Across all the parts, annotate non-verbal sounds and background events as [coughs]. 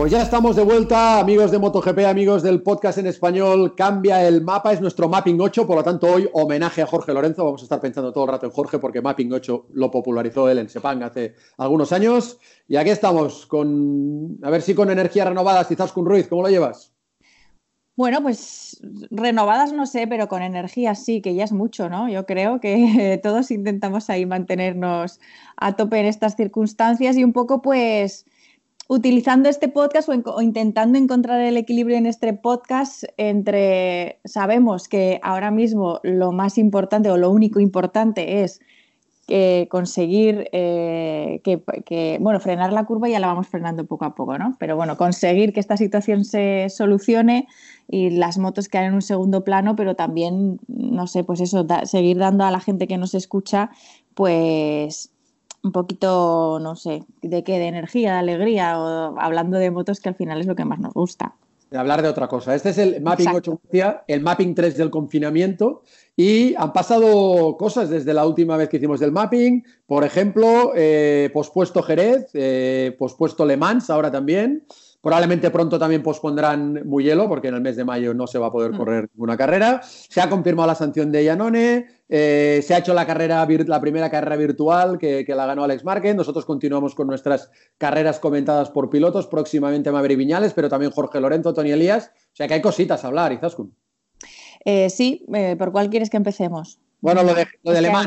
Pues ya estamos de vuelta, amigos de MotoGP, amigos del podcast en español. Cambia el mapa, es nuestro Mapping 8, por lo tanto hoy homenaje a Jorge Lorenzo. Vamos a estar pensando todo el rato en Jorge porque Mapping 8 lo popularizó él en Sepang hace algunos años. Y aquí estamos, con a ver si con energía renovada, quizás con Ruiz, ¿cómo lo llevas? Bueno, pues renovadas no sé, pero con energía sí, que ya es mucho, ¿no? Yo creo que [laughs] todos intentamos ahí mantenernos a tope en estas circunstancias y un poco pues utilizando este podcast o, intentando encontrar el equilibrio en este podcast entre, sabemos que ahora mismo lo más importante o lo único importante es eh, conseguir eh, que, bueno, frenar la curva ya la vamos frenando poco a poco, ¿no? Pero bueno, conseguir que esta situación se solucione y las motos quedan en un segundo plano, pero también, no sé, pues eso, seguir dando a la gente que nos escucha, pues un poquito, no sé, de qué, de energía, de alegría, o hablando de motos que al final es lo que más nos gusta. De hablar de otra cosa. Este es el Mapping 8, el Mapping 3 del confinamiento, y han pasado cosas desde la última vez que hicimos el mapping. Por ejemplo, eh, pospuesto Jerez, eh, pospuesto Le Mans ahora también. Probablemente pronto también pospondrán Muyelo, porque en el mes de mayo no se va a poder mm. correr ninguna carrera. Se ha confirmado la sanción de Yanone. Eh, se ha hecho la, carrera, la primera carrera virtual que, la ganó Alex Márquez. Nosotros continuamos con nuestras carreras comentadas por pilotos. Próximamente Maverick Viñales, pero también Jorge Lorenzo, Tony Elías. O sea que hay cositas a hablar, Izaskun. Eh, sí, eh, ¿por cuál quieres que empecemos? Bueno, lo de, lo de Le Mans.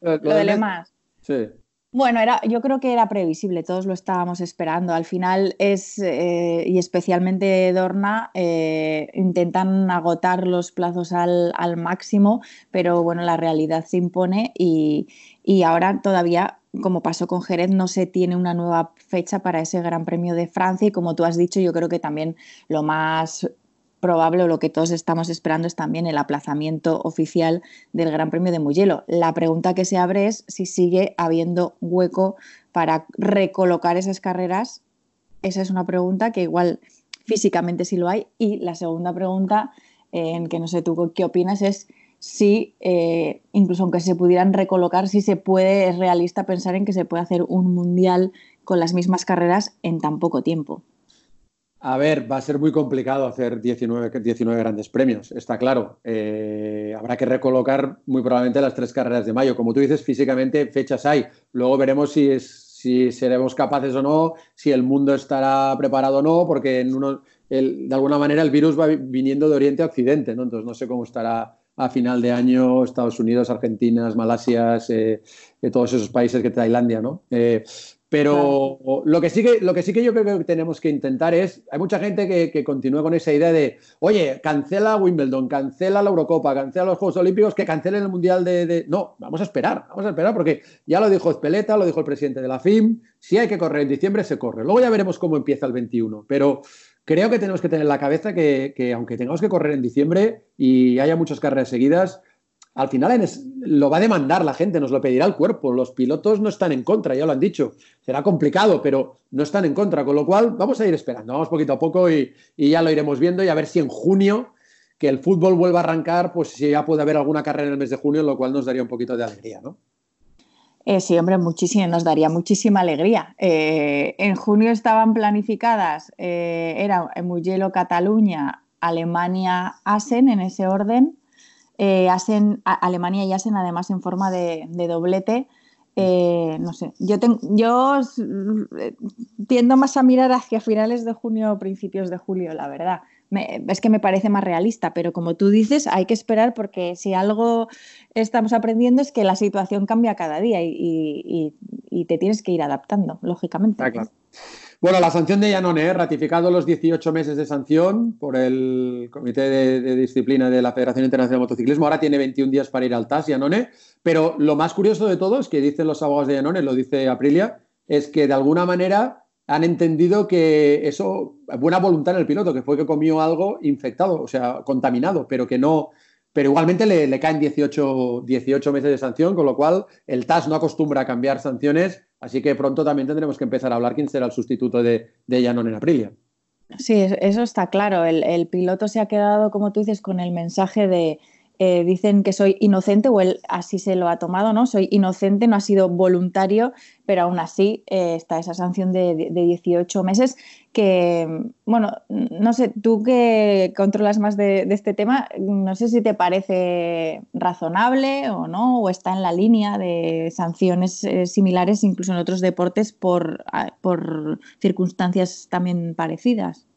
lo, de. Sí. Bueno, era, yo creo que era previsible, todos lo estábamos esperando. Al final es, eh, y especialmente Dorna, eh, intentan agotar los plazos al, máximo, pero bueno, la realidad se impone y, y ahora todavía como pasó con Jerez, no se tiene una nueva fecha para ese Gran Premio de Francia y como tú has dicho, yo creo que también lo más probable o lo que todos estamos esperando es también el aplazamiento oficial del Gran Premio de Mugello. La pregunta que se abre es si sigue habiendo hueco para recolocar esas carreras. Esa es una pregunta que igual físicamente sí lo hay. Y la segunda pregunta, en que no sé tú qué opinas, es si, eh, incluso aunque se pudieran recolocar, si se puede, es realista pensar en que se puede hacer un mundial con las mismas carreras en tan poco tiempo. A ver, va a ser muy complicado hacer 19, 19 grandes premios, está claro. Eh, habrá que recolocar muy probablemente las tres carreras de mayo. Como tú dices, físicamente fechas hay. Luego veremos si, seremos capaces o no, si el mundo estará preparado o no, porque de alguna manera el virus va viniendo de Oriente a Occidente, ¿no? Entonces no sé cómo estará a final de año Estados Unidos, Argentina, Malasia, eh, todos esos países que Tailandia, ¿no? Pero lo, que sí que, lo que sí que yo creo que tenemos que intentar es, hay mucha gente que, que continúa con esa idea de, oye, cancela Wimbledon, cancela la Eurocopa, cancela los Juegos Olímpicos, que cancelen el Mundial de, No, vamos a esperar, vamos a esperar, porque ya lo dijo Espeleta, lo dijo el presidente de la FIM, si hay que correr en diciembre, se corre. Luego ya veremos cómo empieza el 21, pero creo que tenemos que tener en la cabeza que, que aunque tengamos que correr en diciembre y haya muchas carreras seguidas, al final lo va a demandar la gente, nos lo pedirá el cuerpo. Los pilotos no están en contra, ya lo han dicho. Será complicado, pero no están en contra. Con lo cual, vamos a ir esperando, vamos poquito a poco y, ya lo iremos viendo y a ver si en junio, que el fútbol vuelva a arrancar, pues si ya puede haber alguna carrera en el mes de junio, lo cual nos daría un poquito de alegría, ¿no? Eh, sí, hombre, muchísimo, nos daría muchísima alegría. Eh, en junio estaban planificadas, eh, era Mugello, Cataluña, Alemania, Asen, en ese orden, eh, Alemania y Asen además en forma de, doblete. Eh, no sé, yo, yo eh, tiendo más a mirar hacia finales de junio o principios de julio, la verdad. es que me parece más realista, pero como tú dices, hay que esperar porque si algo estamos aprendiendo es que la situación cambia cada día y, te tienes que ir adaptando, lógicamente. Ah, claro. Bueno, la sanción de Yanone, ratificado los 18 meses de sanción por el Comité de, Disciplina de la Federación Internacional de Motociclismo. Ahora tiene 21 días para ir al TAS, Yanone. Pero lo más curioso de todo es que dicen los abogados de Yanone, lo dice Aprilia, es que de alguna manera han entendido que eso, buena voluntad en el piloto, que fue que comió algo infectado, o sea, contaminado, pero que no, pero igualmente le, caen 18, 18, meses de sanción, con lo cual el TAS no acostumbra a cambiar sanciones Así que pronto también tendremos que empezar a hablar quién será el sustituto de, de en Aprilia. Sí, eso está claro. el, piloto se ha quedado, como tú dices, con el mensaje de eh, dicen que soy inocente o él así se lo ha tomado, ¿no? Soy inocente, no ha sido voluntario, pero aún así eh, está esa sanción de, 18 meses que, bueno, no sé, tú que controlas más de, este tema, no sé si te parece razonable o no, o está en la línea de sanciones eh, similares incluso en otros deportes por, por circunstancias también parecidas.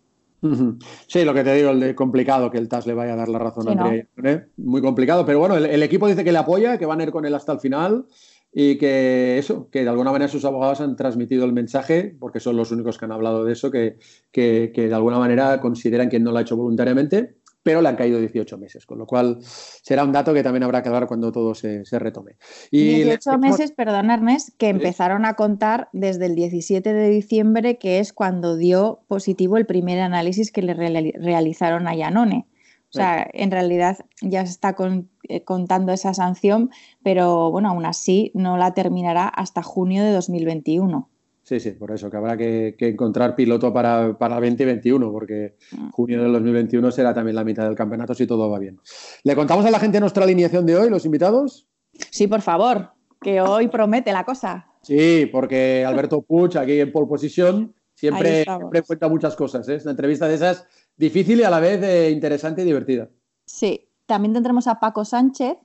Sí, lo que te digo, el de complicado que el TAS le vaya a dar la razón a Andrea. Muy complicado, pero bueno, el, equipo dice que le apoya, que van a ir con él hasta el final y que eso, que de alguna manera sus abogados han transmitido el mensaje, porque son los únicos que han hablado de eso, que, que de alguna manera consideran que no lo ha hecho voluntariamente pero le han caído 18 meses, con lo cual será un dato que también habrá que hablar cuando todo se, retome. Y 18 meses, perdón Ernest, que empezaron a contar desde el 17 de diciembre, que es cuando dio positivo el primer análisis que le realizaron a Yanone. O sea, en realidad ya se está eh, contando esa sanción, pero bueno, aún así no la terminará hasta junio de 2021. Sí, sí, por eso, que habrá que, encontrar piloto para, para 2021, porque mm. junio del 2021 será también la mitad del campeonato si todo va bien. ¿Le contamos a la gente nuestra alineación de hoy, los invitados? Sí, por favor, que hoy promete la cosa. Sí, porque Alberto Puch, aquí en pole position, siempre, cuenta muchas cosas. ¿eh? Es una entrevista de esas difícil y a la vez eh, interesante y divertida. Sí, también tendremos a Paco Sánchez,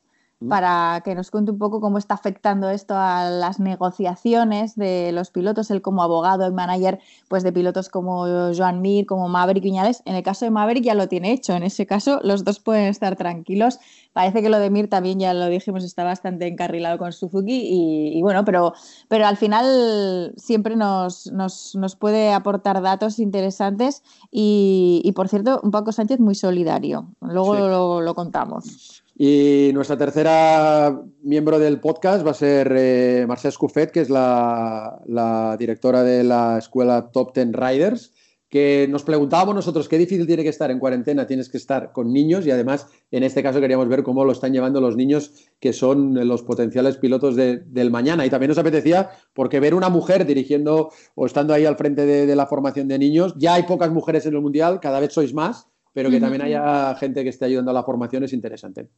para que nos cuente un poco cómo está afectando esto a las negociaciones de los pilotos, él como abogado y manager pues de pilotos como Joan Mir, como Maverick Viñales. En el caso de Maverick ya lo tiene hecho, en ese caso los dos pueden estar tranquilos. Parece que lo de Mir también, ya lo dijimos, está bastante encarrilado con Suzuki y, bueno, pero, pero al final siempre nos, nos, nos puede aportar datos interesantes y, y, por cierto, un Paco Sánchez muy solidario. Luego lo, lo contamos. Y nuestra tercera miembro del podcast va a ser eh, Marcel que es la, directora de la escuela Top Ten Riders, que nos preguntábamos nosotros qué difícil tiene que estar en cuarentena, tienes que estar con niños y además en este caso queríamos ver cómo lo están llevando los niños que son los potenciales pilotos del mañana. Y también nos apetecía porque ver una mujer dirigiendo o estando ahí al frente de la formación de niños, ya hay pocas mujeres en el Mundial, cada vez sois más pero que también haya gente que esté ayudando a la formación es interesante.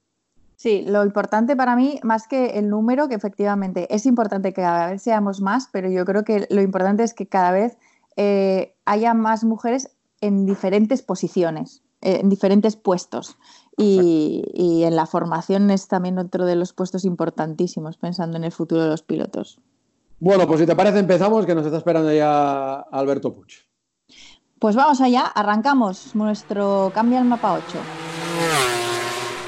Sí, lo importante para mí, más que el número, que efectivamente es importante que cada vez seamos más, pero yo creo que lo importante es que cada vez eh, haya más mujeres en diferentes posiciones, eh, en diferentes puestos. Y, y, en la formación es también otro de los puestos importantísimos, pensando en el futuro de los pilotos. Bueno, pues si te parece, empezamos, que nos está esperando ya Alberto Puch. Pues vamos allá, arrancamos nuestro Cambia el Mapa 8.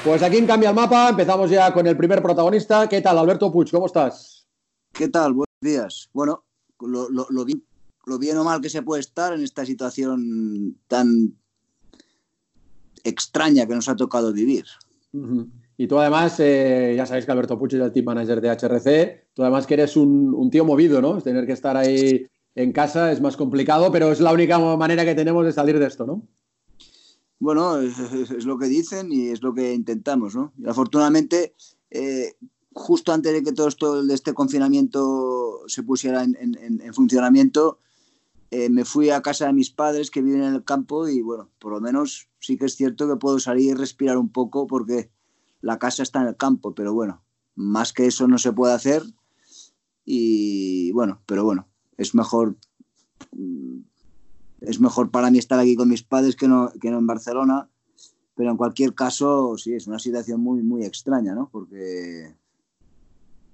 Pues aquí en Cambia el Mapa empezamos ya con el primer protagonista. ¿Qué tal, Alberto Puig? ¿Cómo estás? ¿Qué tal? Buenos días. Bueno, lo, bien, o mal que se puede estar en esta situación tan extraña que nos ha tocado vivir. Y tú además, eh, ya sabéis que Alberto Puig es el team manager de HRC, tú además que eres un, un tío movido, ¿no? Tener que estar ahí en casa es más complicado, pero es la única manera que tenemos de salir de esto, ¿no? Bueno, es, lo que dicen y es lo que intentamos, ¿no? Y afortunadamente, eh, justo antes de que todo esto de este confinamiento se pusiera en, funcionamiento, eh, me fui a casa de mis padres que viven en el campo y bueno, por lo menos sí que es cierto que puedo salir y respirar un poco porque la casa está en el campo, pero bueno, más que eso no se puede hacer y bueno, pero bueno, es mejor mm, es mejor para mí estar aquí con mis padres que no, que no en Barcelona, pero en cualquier caso sí, es una situación muy, muy extraña, ¿no? Porque,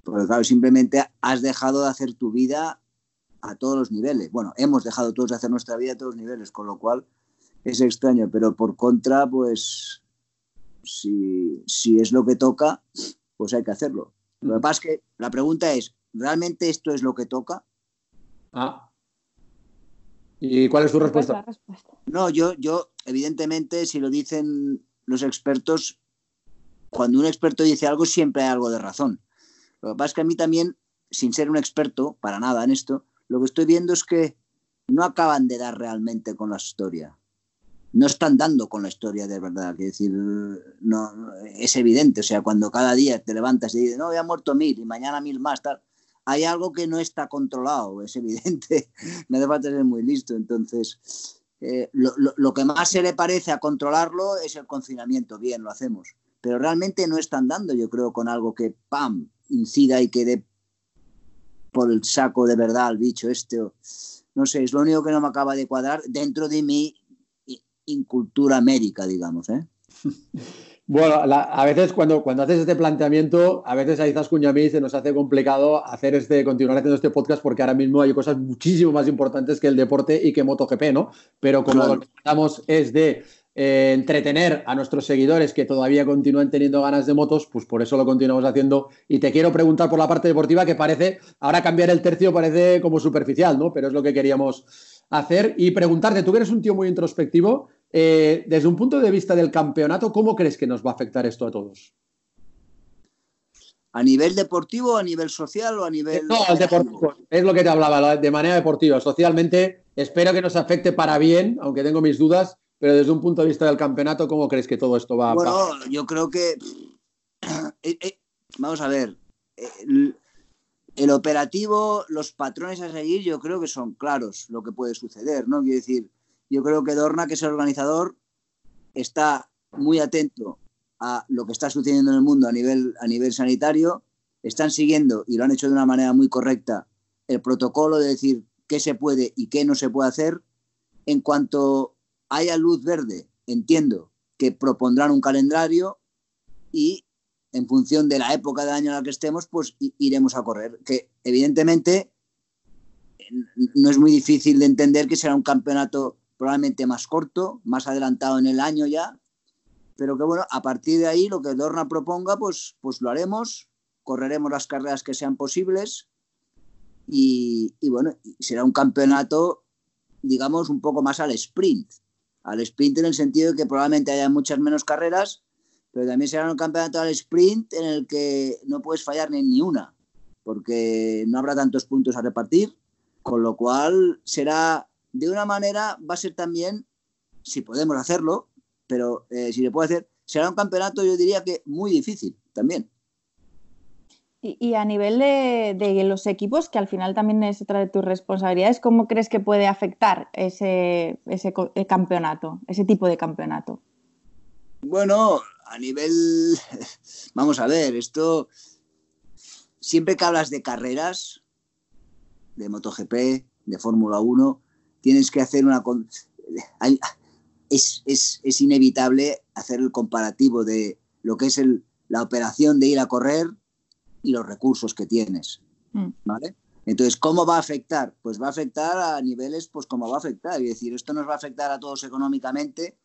porque claro, simplemente has dejado de hacer tu vida a todos los niveles. Bueno, hemos dejado todos de hacer nuestra vida a todos los niveles, con lo cual es extraño, pero por contra, pues si, si es lo que toca, pues hay que hacerlo. Lo que pasa es que la pregunta es, ¿realmente esto es lo que toca? Ah. ¿Y cuál es tu respuesta? No, yo, yo, evidentemente, si lo dicen los expertos, cuando un experto dice algo, siempre hay algo de razón. Lo que pasa es que a mí también, sin ser un experto, para nada en esto, lo que estoy viendo es que no acaban de dar realmente con la historia. No están dando con la historia de verdad. Es decir, no, es evidente. O sea, cuando cada día te levantas y dices, no, ya ha muerto mil y mañana mil más, tal hay algo que no está controlado, es evidente, [laughs] no hace falta ser muy listo. Entonces, eh, lo, que más se le parece a controlarlo es el confinamiento. Bien, lo hacemos. Pero realmente no están dando, yo creo, con algo que, ¡pam!, incida y quede por el saco de verdad al bicho este. No sé, es lo único que no me acaba de cuadrar dentro de mi incultura médica, digamos. ¿eh? [laughs] Bueno, a veces cuando, cuando haces este planteamiento, a veces ahí estás mí se nos hace complicado hacer este, continuar haciendo este podcast porque ahora mismo hay cosas muchísimo más importantes que el deporte y que MotoGP, ¿no? Pero como lo que estamos es de eh, entretener a nuestros seguidores que todavía continúan teniendo ganas de motos, pues por eso lo continuamos haciendo. Y te quiero preguntar por la parte deportiva que parece, ahora cambiar el tercio parece como superficial, ¿no? Pero es lo que queríamos hacer y preguntarte, tú que eres un tío muy introspectivo, eh, desde un punto de vista del campeonato, ¿cómo crees que nos va a afectar esto a todos? ¿A nivel deportivo, a nivel social o a nivel.? No, al deportivo. Es lo que te hablaba, de manera deportiva. Socialmente, espero que nos afecte para bien, aunque tengo mis dudas, pero desde un punto de vista del campeonato, ¿cómo crees que todo esto va a Bueno, yo creo que. [clears throat] Eh, eh, vamos a ver. El, el, operativo, los patrones a seguir, yo creo que son claros lo que puede suceder, ¿no? Quiero decir, yo creo que Dorna, que es el organizador, está muy atento a lo que está sucediendo en el mundo a nivel, a nivel sanitario, están siguiendo, y lo han hecho de una manera muy correcta, el protocolo de decir qué se puede y qué no se puede hacer. En cuanto haya luz verde, entiendo que propondrán un calendario y en función de la época del año en la que estemos, pues iremos a correr. Que evidentemente no es muy difícil de entender que será un campeonato probablemente más corto, más adelantado en el año ya, pero que bueno, a partir de ahí lo que Dorna proponga, pues, pues lo haremos, correremos las carreras que sean posibles y, bueno, será un campeonato, digamos, un poco más al sprint, al sprint en el sentido de que probablemente haya muchas menos carreras, pero también será un campeonato al sprint en el que no puedes fallar ni una, porque no habrá tantos puntos a repartir, con lo cual será de una manera va a ser también, si podemos hacerlo, pero eh, si le puede hacer, será un campeonato yo diría que muy difícil también. Y, a nivel de, los equipos, que al final también es otra de tus responsabilidades, ¿cómo crees que puede afectar ese, ese campeonato, ese tipo de campeonato? Bueno, a nivel, [laughs] vamos a ver, esto, siempre que hablas de carreras, de MotoGP, de Fórmula 1, tienes que hacer una... Es, es, inevitable hacer el comparativo de lo que es el, la operación de ir a correr y los recursos que tienes. Mm. ¿Vale? Entonces, ¿cómo va a afectar? Pues va a afectar a niveles, pues como va a afectar. Es decir, esto nos va a afectar a todos económicamente.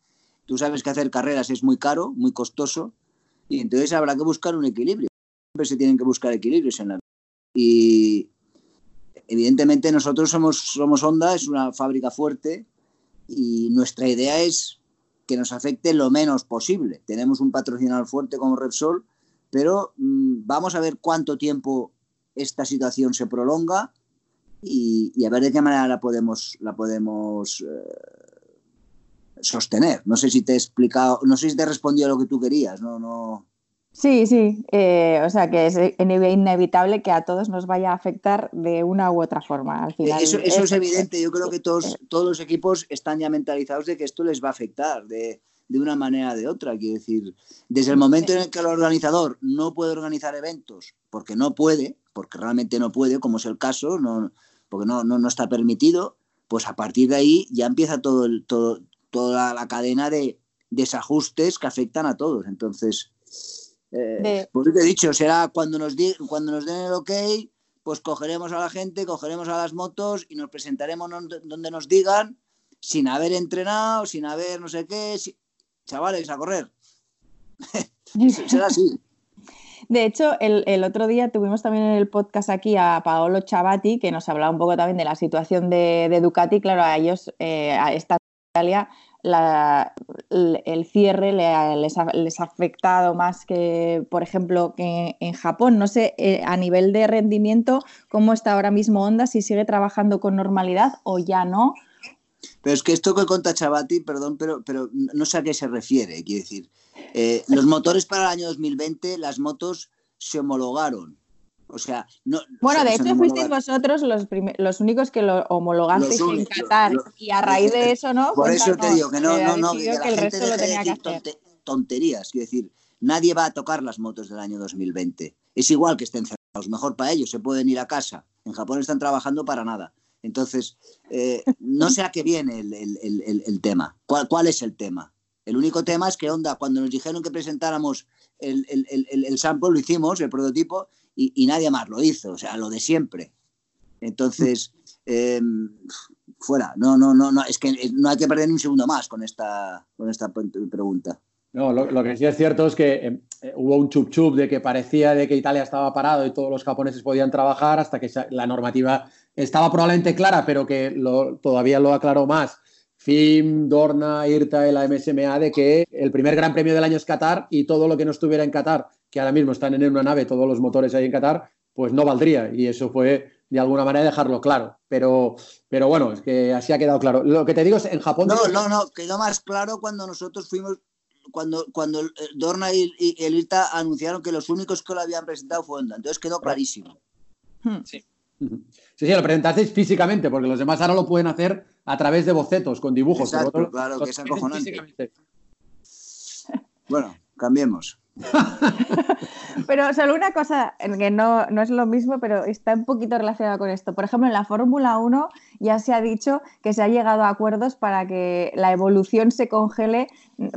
Tú sabes que hacer carreras es muy caro, muy costoso, y entonces habrá que buscar un equilibrio. Siempre se tienen que buscar equilibrios en la vida. Y, evidentemente nosotros somos, somos Honda, es una fábrica fuerte y nuestra idea es que nos afecte lo menos posible. Tenemos un patrocinador fuerte como Repsol, pero mm, vamos a ver cuánto tiempo esta situación se prolonga y, a ver de qué manera la podemos, la podemos eh, sostener. No sé si te he explicado, no sé si te he respondido a lo que tú querías, no, no. Sí, sí, eh, o sea que es inevitable que a todos nos vaya a afectar de una u otra forma. Al final, eso, es, evidente, yo creo que todos, todos los equipos están ya mentalizados de que esto les va a afectar de, una manera o de otra. Quiero decir, desde el momento en el que el organizador no puede organizar eventos, porque no puede, porque realmente no puede, como es el caso, no, porque no, no, está permitido, pues a partir de ahí ya empieza todo el, todo, toda la cadena de desajustes que afectan a todos. Entonces, eh, pues te he dicho, será cuando nos, cuando nos den el ok, pues cogeremos a la gente, cogeremos a las motos y nos presentaremos donde nos digan, sin haber entrenado, sin haber no sé qué, chavales, a correr. [laughs] será así. [laughs] De hecho, el, otro día tuvimos también en el podcast aquí a Paolo Chavati, que nos hablaba un poco también de la situación de, Ducati. Claro, a ellos, eh, a esta Italia, el cierre les, ha, afectado más que, por ejemplo, que en Japón. No sé, eh, a nivel de rendimiento, cómo está ahora mismo Honda, si sigue trabajando con normalidad o ya no. Pero es que esto que cuenta Chabati, perdón, pero, pero no sé a qué se refiere, quiero decir. Eh, los motores para el año 2020, las motos se homologaron O sea, no. Bueno, de hecho, fuisteis vosotros los, los únicos que lo homologasteis en Qatar. y a raíz de eso, ¿no? Por eso te digo que no, no, no, que, el resto lo tenía que hacer. tonterías. Quiero decir, nadie va a tocar las motos del año 2020. Es igual que estén cerrados. Mejor para ellos, se pueden ir a casa. En Japón están trabajando para nada. Entonces, eh, no sé a qué viene el, el, el, tema. ¿Cuál, ¿Cuál es el tema? El único tema es que Honda, cuando nos dijeron que presentáramos el, el, sample, lo hicimos, el prototipo, y, nadie más lo hizo, o sea, lo de siempre. Entonces, [laughs] em, fuera, no, no, no, no, es que no hay que perder ni un segundo más con esta, con esta pregunta. No, lo, que sí es cierto es que em, eh, hubo un chup chup de que parecía de que Italia estaba parado y todos los japoneses podían trabajar hasta que la normativa estaba probablemente clara, pero que todavía lo aclaró más. FIM, Dorna, IRTA y la MSMA de que el primer gran premio del año es Qatar y todo lo que no estuviera en Qatar que ahora mismo están en una nave, todos los motores ahí en Qatar, pues no valdría. Y eso fue de alguna manera dejarlo claro. Pero, pero bueno, es que así ha quedado claro. Lo que te digo es, en Japón... No, no, no, quedó más claro cuando nosotros fuimos, cuando, cuando Dorna y, el IRTA anunciaron que los únicos que lo habían presentado fue Honda. Entonces quedó clarísimo. Hmm. Sí. Sí, sí, lo presentasteis físicamente, porque los demás ahora lo pueden hacer a través de bocetos, con dibujos. Exacto, claro, que es [laughs] acojonante. Bueno, cambiemos. [laughs] pero solo una cosa que no, es lo mismo, pero está un poquito relacionada con esto. Por ejemplo, en la Fórmula 1 ya se ha dicho que se ha llegado a acuerdos para que la evolución se congele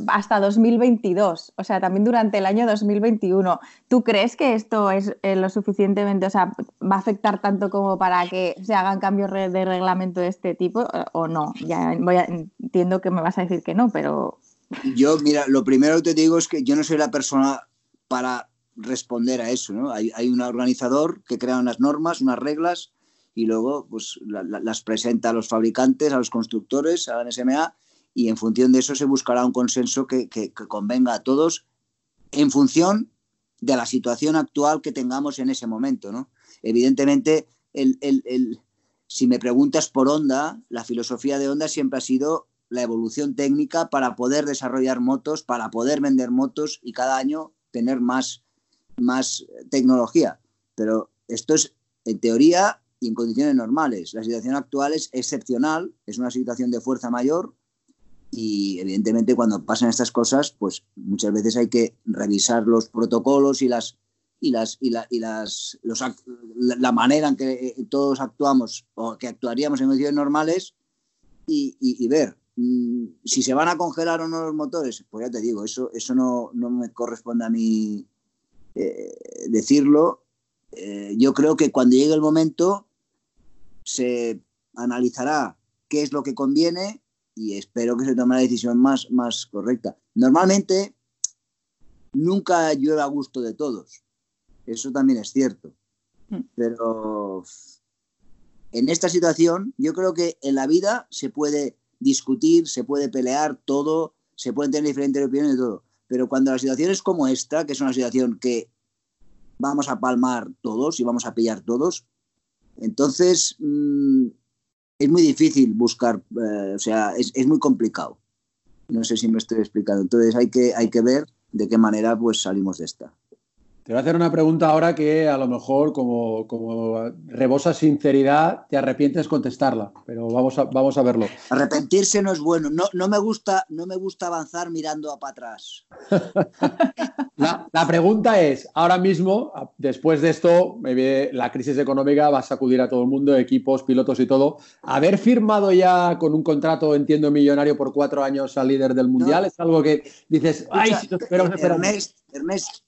hasta 2022, o sea, también durante el año 2021. ¿Tú crees que esto es eh, lo suficientemente, o sea, va a afectar tanto como para que se hagan cambios de reglamento de este tipo o no? Ya entiendo que me vas a decir que no, pero yo, mira, lo primero que te digo es que yo no soy la persona para responder a eso, ¿no? Hay, un organizador que crea unas normas, unas reglas, y luego pues, las presenta a los fabricantes, a los constructores, a la NSMA, y en función de eso se buscará un consenso que, convenga a todos en función de la situación actual que tengamos en ese momento, ¿no? Evidentemente, si me preguntas por Honda, la filosofía de Honda siempre ha sido la evolución técnica para poder desarrollar motos, para poder vender motos y cada año tener más, más tecnología. Pero esto es en teoría y en condiciones normales. La situación actual es excepcional, es una situación de fuerza mayor y evidentemente cuando pasan estas cosas, pues muchas veces hay que revisar los protocolos y las y las y, y las la, manera en que todos actuamos o que actuaríamos en condiciones normales y, y ver Mm, si se van a congelar o no los motores, pues ya te digo, eso, eso no, me corresponde a mí eh, decirlo. Eh, yo creo que cuando llegue el momento se analizará qué es lo que conviene y espero que se tome la decisión más, más correcta. Normalmente nunca llueve a gusto de todos, eso también es cierto, mm. pero en esta situación yo creo que en la vida se puede discutir, se puede pelear todo, se pueden tener diferentes opiniones de todo. Pero cuando la situación es como esta, que es una situación que vamos a palmar todos y vamos a pillar todos, entonces mm, es muy difícil buscar, eh, o sea, es, es, muy complicado. No sé si me estoy explicando. Entonces hay que, hay que ver de qué manera pues salimos de esta. Te voy a hacer una pregunta ahora que a lo mejor, como, como rebosa sinceridad, te arrepientes contestarla, pero vamos a, vamos a verlo. Arrepentirse no es bueno. No, no, me, gusta, no me gusta avanzar mirando para atrás. [laughs] la, la, pregunta es, ahora mismo, después de esto, la crisis económica va a sacudir a todo el mundo, equipos, pilotos y todo. Haber firmado ya con un contrato, entiendo, millonario por cuatro años al líder del Mundial, es algo que dices, ay, si Ernest, Ernest,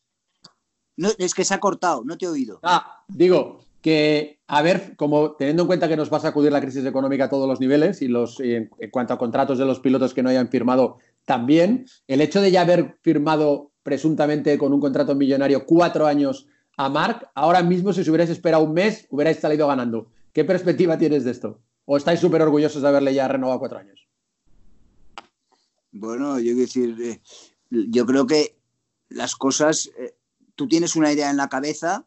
no, es que se ha cortado, no te he oído. Ah, digo que, a ver, como teniendo en cuenta que nos va a sacudir la crisis económica a todos los niveles y los, en, cuanto a contratos de los pilotos que no hayan firmado también, el hecho de ya haber firmado presuntamente con un contrato millonario cuatro años a Mark, ahora mismo si os hubierais esperado un mes, hubierais salido ganando. ¿Qué perspectiva tienes de esto? ¿O estáis súper orgullosos de haberle ya renovado cuatro años? Bueno, yo decir, eh, yo creo que las cosas eh, tú tienes una idea en la cabeza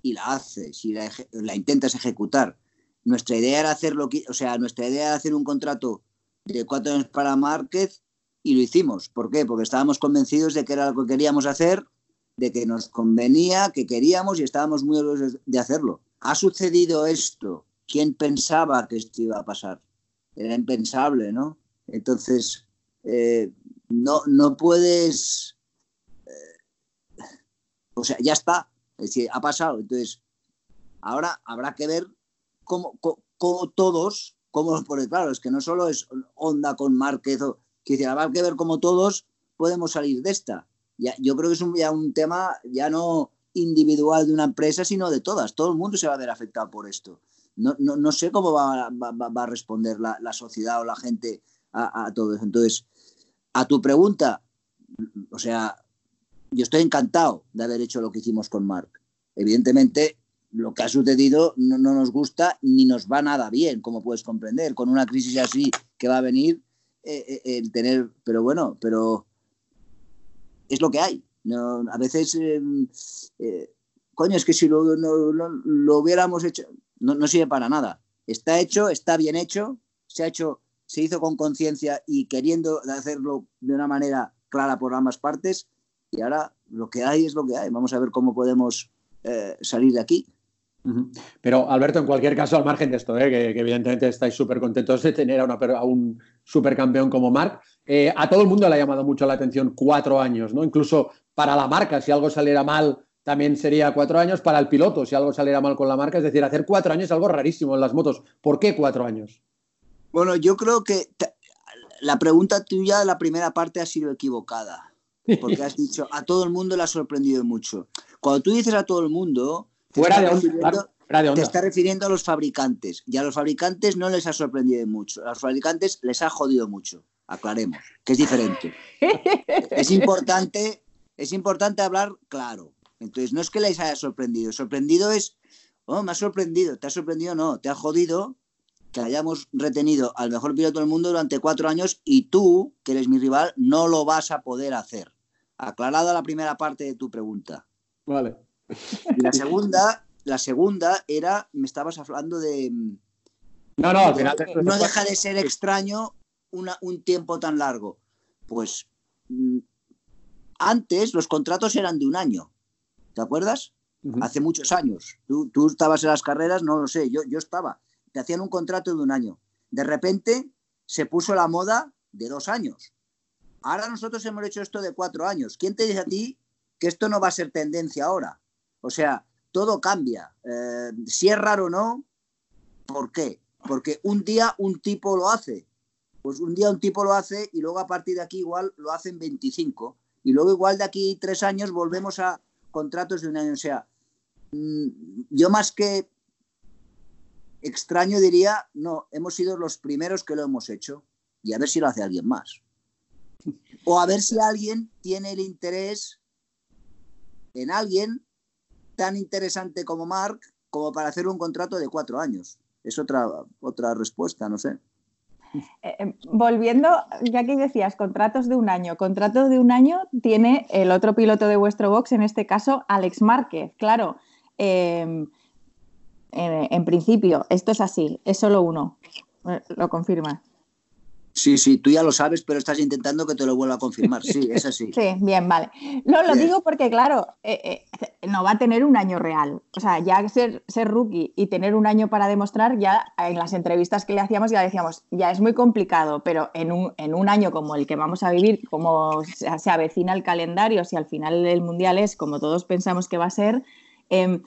y la haces y la, intentas ejecutar. Nuestra idea era hacer que, o sea, nuestra idea era hacer un contrato de cuatro años para Márquez y lo hicimos. ¿Por qué? Porque estábamos convencidos de que era lo que queríamos hacer de que nos convenía, que queríamos y estábamos muy orgullosos de hacerlo. Ha sucedido esto. ¿Quién pensaba que esto iba a pasar? Era impensable, ¿no? Entonces, eh, no, no puedes... O sea, ya está. Es decir, ha pasado. Entonces, ahora habrá que ver cómo, cómo, todos, cómo, [laughs] porque claro, es que no solo es Onda con Márquez, o, que habrá que ver cómo todos podemos salir de esta yo creo que es un, tema ya no individual de una empresa, sino de todas. Todo el mundo se va a ver afectado por esto. No, sé cómo va, a responder la, la, sociedad o la gente a, a, todo eso. Entonces, a tu pregunta, o sea, yo estoy encantado de haber hecho lo que hicimos con Mark. Evidentemente, lo que ha sucedido no, no, nos gusta ni nos va nada bien, como puedes comprender. Con una crisis así que va a venir, eh, eh, el tener, pero bueno, pero es lo que hay. No, a veces, em, eh, coño, es que si lo, lo hubiéramos hecho, no, sirve para nada. Está hecho, está bien hecho, se ha hecho, se hizo con conciencia y queriendo hacerlo de una manera clara por ambas partes. Y ahora lo que hay es lo que hay. Vamos a ver cómo podemos eh, salir de aquí. Pero Alberto, en cualquier caso, al margen de esto, ¿eh? que, evidentemente estáis súper contentos de tener a, una, a un supercampeón como Marc, eh, a todo el mundo le ha llamado mucho la atención cuatro años, ¿no? Incluso para la marca, si algo saliera mal, también sería cuatro años. Para el piloto, si algo saliera mal con la marca, es decir, hacer cuatro años es algo rarísimo en las motos. ¿Por qué cuatro años? Bueno, yo creo que la pregunta tuya, la primera parte, ha sido equivocada. Porque has dicho, a todo el mundo le ha sorprendido mucho. Cuando tú dices a todo el mundo, Fuera de, onda, Te está refiriendo a los fabricantes. Y a los fabricantes no les ha sorprendido mucho. A los fabricantes les ha jodido mucho. Aclaremos, que es diferente. [laughs] es importante, es importante hablar claro. Entonces, no es que les haya sorprendido. Sorprendido es, oh, me ha sorprendido. ¿Te ha sorprendido? No, te ha jodido que hayamos retenido al mejor piloto del mundo durante cuatro años y tú, que eres mi rival, no lo vas a poder hacer. Aclarada la primera parte de tu pregunta. Vale. Y [laughs] la segunda, la segunda era, me estabas hablando de... No, no, No deja de ser extraño un tiempo tan largo. Pues mm, antes los contratos eran de un año. ¿Te acuerdas? Hace muchos años. Tú, estabas en las carreras, no lo sé, yo, yo estaba. Te hacían un contrato de un año. De repente se puso la moda de dos años. Ahora nosotros hemos hecho esto de cuatro años. ¿Quién te dice a ti que esto no va a ser tendencia ahora? O sea, todo cambia. Eh, si es raro o no, ¿por qué? Porque un día un tipo lo hace. Pues un día un tipo lo hace y luego a partir de aquí igual lo hacen 25. Y luego igual de aquí tres años volvemos a contratos de un año. O sea, mm, yo más que extraño diría, no, hemos sido los primeros que lo hemos hecho y a ver si lo hace alguien más. O a ver si alguien tiene el interés en alguien tan interesante como Mark como para hacer un contrato de cuatro años. Es otra, otra respuesta, no sé. Eh, eh, volviendo, ya que decías contratos de un año, contrato de un año tiene el otro piloto de vuestro box, en este caso Alex Márquez. Claro, em, en, principio, esto es así, es solo uno, eh, lo confirma. Sí, sí, tú ya lo sabes, pero estás intentando que te lo vuelva a confirmar. Sí, es así. [laughs] sí, bien, vale. No, lo digo porque, claro, eh, eh, no va a tener un año real. O sea, ya ser, ser rookie y tener un año para demostrar, ya en las entrevistas que le hacíamos ya decíamos, ya es muy complicado, pero en un, en un año como el que vamos a vivir, como se, avecina el calendario, si al final el Mundial es como todos pensamos que va a ser, eh,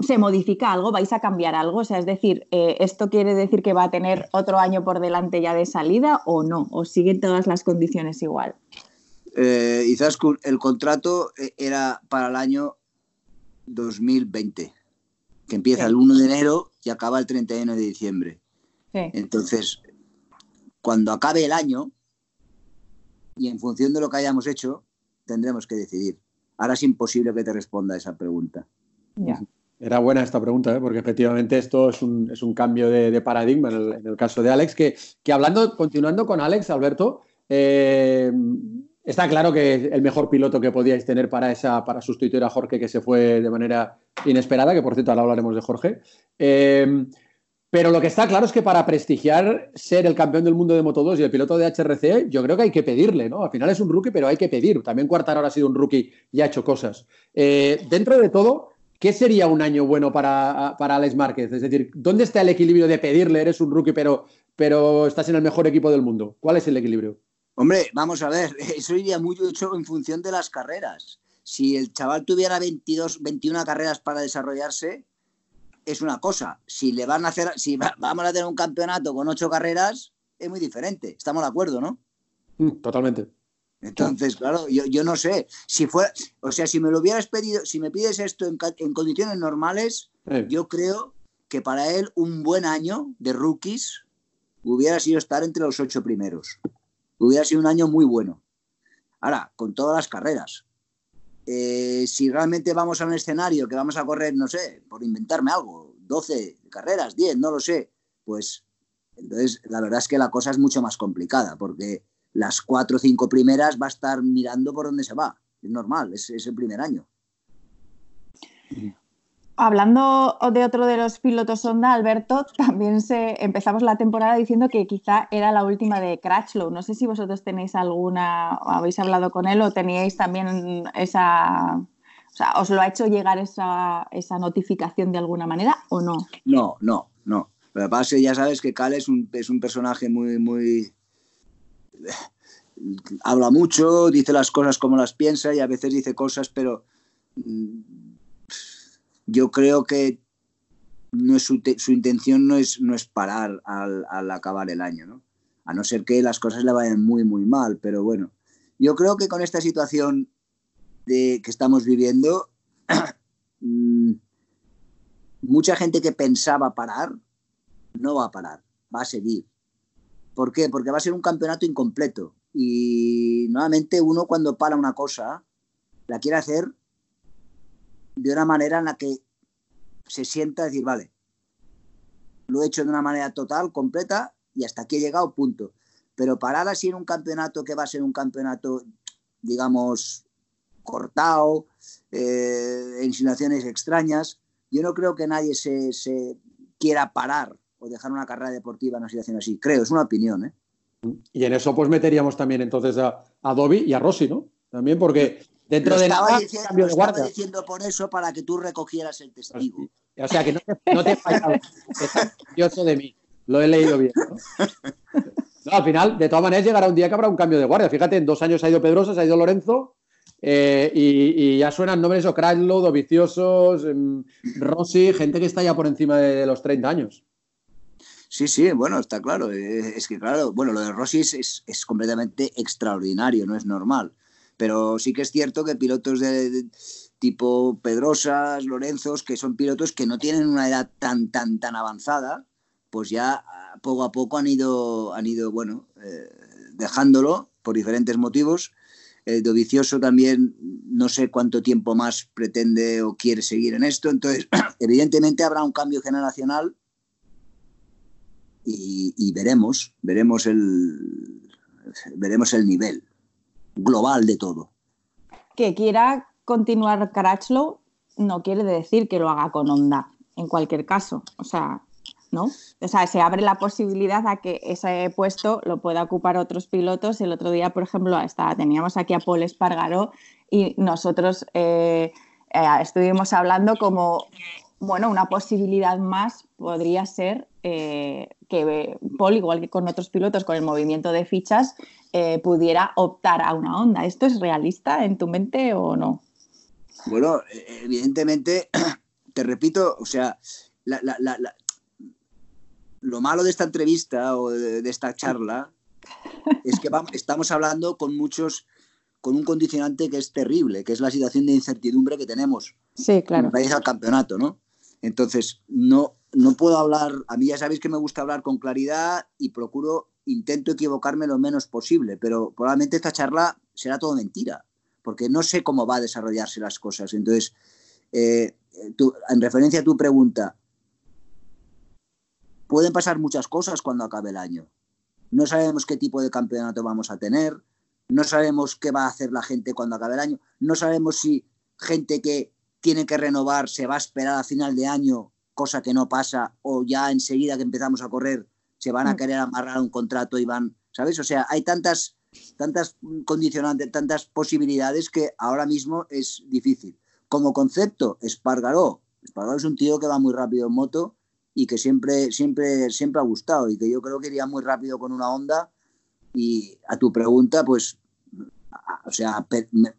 se modifica algo, vais a cambiar algo, o sea, es decir, eh, ¿esto quiere decir que va a tener otro año por delante ya de salida o no? ¿O siguen todas las condiciones igual? Eh, el contrato eh, era para el año 2020, que empieza el 1 de enero y acaba el 31 de diciembre. Entonces, cuando acabe el año, y en función de lo que hayamos hecho, tendremos que decidir. Ahora es imposible que te responda a esa pregunta. Ya. Era buena esta pregunta, ¿eh? porque efectivamente esto es un, es un cambio de, paradigma en el, caso de Alex, que, que, hablando, continuando con Alex, Alberto, eh, está claro que el mejor piloto que podíais tener para, esa, para sustituir a Jorge, que se fue de manera inesperada, que por cierto ahora hablaremos de Jorge. Eh, Pero lo que está claro es que para prestigiar ser el campeón del mundo de Moto 2 y el piloto de HRC, yo creo que hay que pedirle, ¿no? Al final es un rookie, pero hay que pedir. También Cuartararo ha sido un rookie y ha hecho cosas. Eh, dentro de todo, ¿qué sería un año bueno para, para Alex Márquez? Es decir, ¿dónde está el equilibrio de pedirle, eres un rookie, pero, pero estás en el mejor equipo del mundo? ¿Cuál es el equilibrio? Hombre, vamos a ver, [laughs] eso iría mucho en función de las carreras. Si el chaval tuviera 22, 21 carreras para desarrollarse, es una cosa. Si le van a hacer, si vamos a tener un campeonato con ocho carreras, es muy diferente. Estamos de acuerdo, ¿no? Mm, totalmente. Entonces, claro, yo, no sé. Si fue, o sea, si me lo hubieras pedido, si me pides esto en, condiciones normales, yo creo que para él un buen año de rookies hubiera sido estar entre los ocho primeros. Hubiera sido un año muy bueno. Ahora, con todas las carreras. Eh, si realmente vamos a un escenario que vamos a correr, no sé, por inventarme algo, 12 carreras, 10, no lo sé, pues entonces la verdad es que la cosa es mucho más complicada porque las cuatro o cinco primeras va a estar mirando por dónde se va. Es normal, es, es el primer año. Hablando de otro de los pilotos Honda, Alberto, también se, empezamos la temporada diciendo que quizá era la última de Crutchlow. No sé si vosotros tenéis alguna, habéis hablado con él o teníais también esa, o sea, ¿os lo ha hecho llegar esa, esa notificación de alguna manera o no? No, no, no. Lo que pasa es que ya sabes que Cal es un, es un personaje muy, muy... Habla mucho, dice las cosas como las piensa y a veces dice cosas, pero mm, yo creo que no es su, intención no es, no es parar al, acabar el año, ¿no? A no ser que las cosas le vayan muy, muy mal, pero bueno. Yo creo que con esta situación de, que estamos viviendo, [clears throat] mm, mucha gente que pensaba parar, no va a parar, va a seguir. ¿Por qué? Porque va a ser un campeonato incompleto. Y nuevamente uno cuando para una cosa, la quiere hacer de una manera en la que se sienta decir, vale, lo he hecho de una manera total, completa, y hasta aquí he llegado, punto. Pero parar así en un campeonato que va a ser un campeonato, digamos, cortado, eh, en situaciones extrañas, yo no creo que nadie se, quiera parar o dejar una carrera deportiva en una situación así. Creo, es una opinión. ¿eh? Y en eso pues meteríamos también entonces a, a Dobby y a Rossi, ¿no? También porque Dentro de estaba, diciendo, cambio de guardia. diciendo por eso para que tú recogieras el testigo. O sea, que no te, no te he fallado. Estás de mí. Lo he leído bien. ¿no? al final, de todas maneras, llegará un día que habrá un cambio de guardia. Fíjate, en dos años ha ido Pedrosa, se ha ido Lorenzo. Eh, y, ya suenan nombres o Crashlow, Viciosos, em, Rossi, gente que está ya por encima de los 30 años. Sí, sí, bueno, está claro. Eh, es que, claro, bueno, lo de Rossi es, es completamente extraordinario, no es normal. Pero sí que es cierto que pilotos de, tipo Pedrosas, Lorenzos, que son pilotos que no tienen una edad tan, tan, tan avanzada, pues ya poco a poco han ido, han ido bueno, eh, dejándolo por diferentes motivos. Eh, Dovicioso también no sé cuánto tiempo más pretende o quiere seguir en esto. Entonces, [clears throat] evidentemente habrá un cambio generacional y, y veremos, veremos el, veremos el nivel global de todo. Que quiera continuar Crutchlow no quiere decir que lo haga con Honda, en cualquier caso. O sea, ¿no? O sea, se abre la posibilidad a que ese puesto lo pueda ocupar otros pilotos. El otro día, por ejemplo, hasta teníamos aquí a Paul Espargaró y nosotros eh, eh, estuvimos hablando como, bueno, una posibilidad más podría ser eh, que Paul, igual que con otros pilotos, con el movimiento de fichas, eh, pudiera optar a una onda. ¿Esto es realista en tu mente o no? Bueno, evidentemente, [clears throat] te repito, o sea, lo malo de esta entrevista o de, esta charla [laughs] es que estamos hablando con muchos, con un condicionante que es terrible, que es la situación de incertidumbre que tenemos sí, claro. en país al campeonato, ¿no? Entonces, no, no puedo hablar, a mí ya sabéis que me gusta hablar con claridad y procuro intento equivocarme lo menos posible, pero probablemente esta charla será todo mentira, porque no sé cómo va a desarrollarse las cosas. Entonces, eh, en referencia a tu pregunta, pueden pasar muchas cosas cuando acabe el año. No sabemos qué tipo de campeonato vamos a tener, no sabemos qué va a hacer la gente cuando acabe el año, no sabemos si gente que tiene que renovar se va a esperar a final de año cosa que no pasa, o ya enseguida que empezamos a correr se van a mm. querer amarrar un contrato y van, ¿sabes? O sea, hay tantas, tantas condicionantes, tantas posibilidades que ahora mismo es difícil. Como concepto, Espargaró. Espargaró es un tío que va muy rápido en moto y que siempre, siempre, siempre ha gustado y que yo creo que iría muy rápido con una onda. Y a tu pregunta, pues, o sea,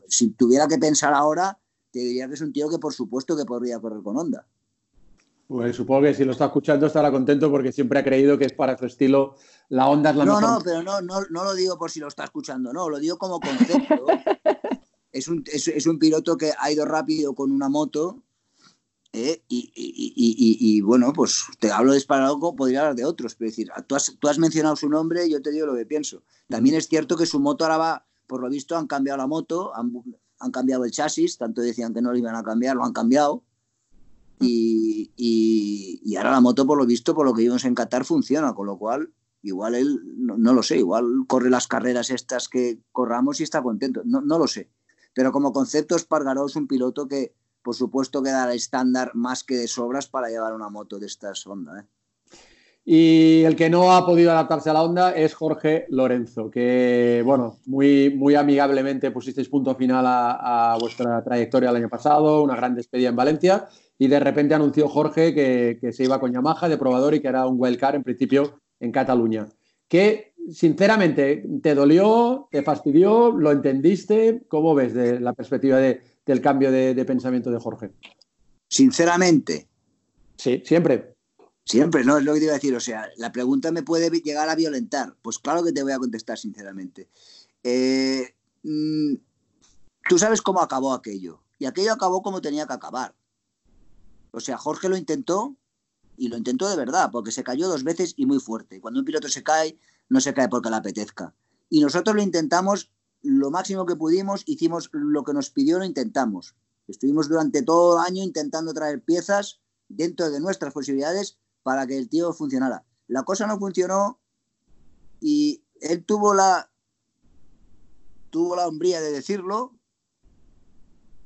si tuviera que pensar ahora, te diría que es un tío que por supuesto que podría correr con onda. Pues supongo que si lo está escuchando estará contento porque siempre ha creído que es para su estilo la onda es la no, mejor. No, pero no, no, no lo digo por si lo está escuchando, no, lo digo como concepto. [laughs] es, un, es, un piloto que ha ido rápido con una moto ¿eh? y, bueno, pues te hablo de Espargaró, podría hablar de otros, pero decir, tú has, tú has mencionado su nombre, yo te digo lo que pienso. También es cierto que su moto ahora va, por lo visto, han cambiado la moto, han, han cambiado el chasis, tanto decían que no lo iban a cambiar, lo han cambiado y, ahora la moto, por lo visto, por lo que vimos en Qatar, funciona, con lo cual, igual él, no, lo sé, igual corre las carreras estas que corramos y está contento, no, lo sé. Pero como concepto, Espargaró es un piloto que, por supuesto, queda estándar más que de sobras para llevar una moto de estas ondas. ¿eh? Y el que no ha podido adaptarse a la onda es Jorge Lorenzo, que, bueno, muy, muy amigablemente pusisteis punto final a, a vuestra trayectoria el año pasado, una gran despedida en Valencia y de repente anunció Jorge que, se iba con Yamaha de probador y que era un wildcard en principio en Cataluña. ¿Qué, sinceramente, te dolió, te fastidió, lo entendiste? ¿Cómo ves de la perspectiva del cambio de, pensamiento de Jorge? Sinceramente. Sí, siempre. Siempre, no es lo que te iba a decir. O sea, la pregunta me puede llegar a violentar. Pues claro que te voy a contestar sinceramente. Eh, mm, tú sabes cómo acabó aquello. Y aquello acabó como tenía que acabar. O sea, Jorge lo intentó y lo intentó de verdad, porque se cayó dos veces y muy fuerte. Cuando un piloto se cae, no se cae porque le apetezca. Y nosotros lo intentamos lo máximo que pudimos, hicimos lo que nos pidió, lo intentamos. Estuvimos durante todo el año intentando traer piezas dentro de nuestras posibilidades para que el tío funcionara. La cosa no funcionó y él tuvo la tuvo la hombría de decirlo,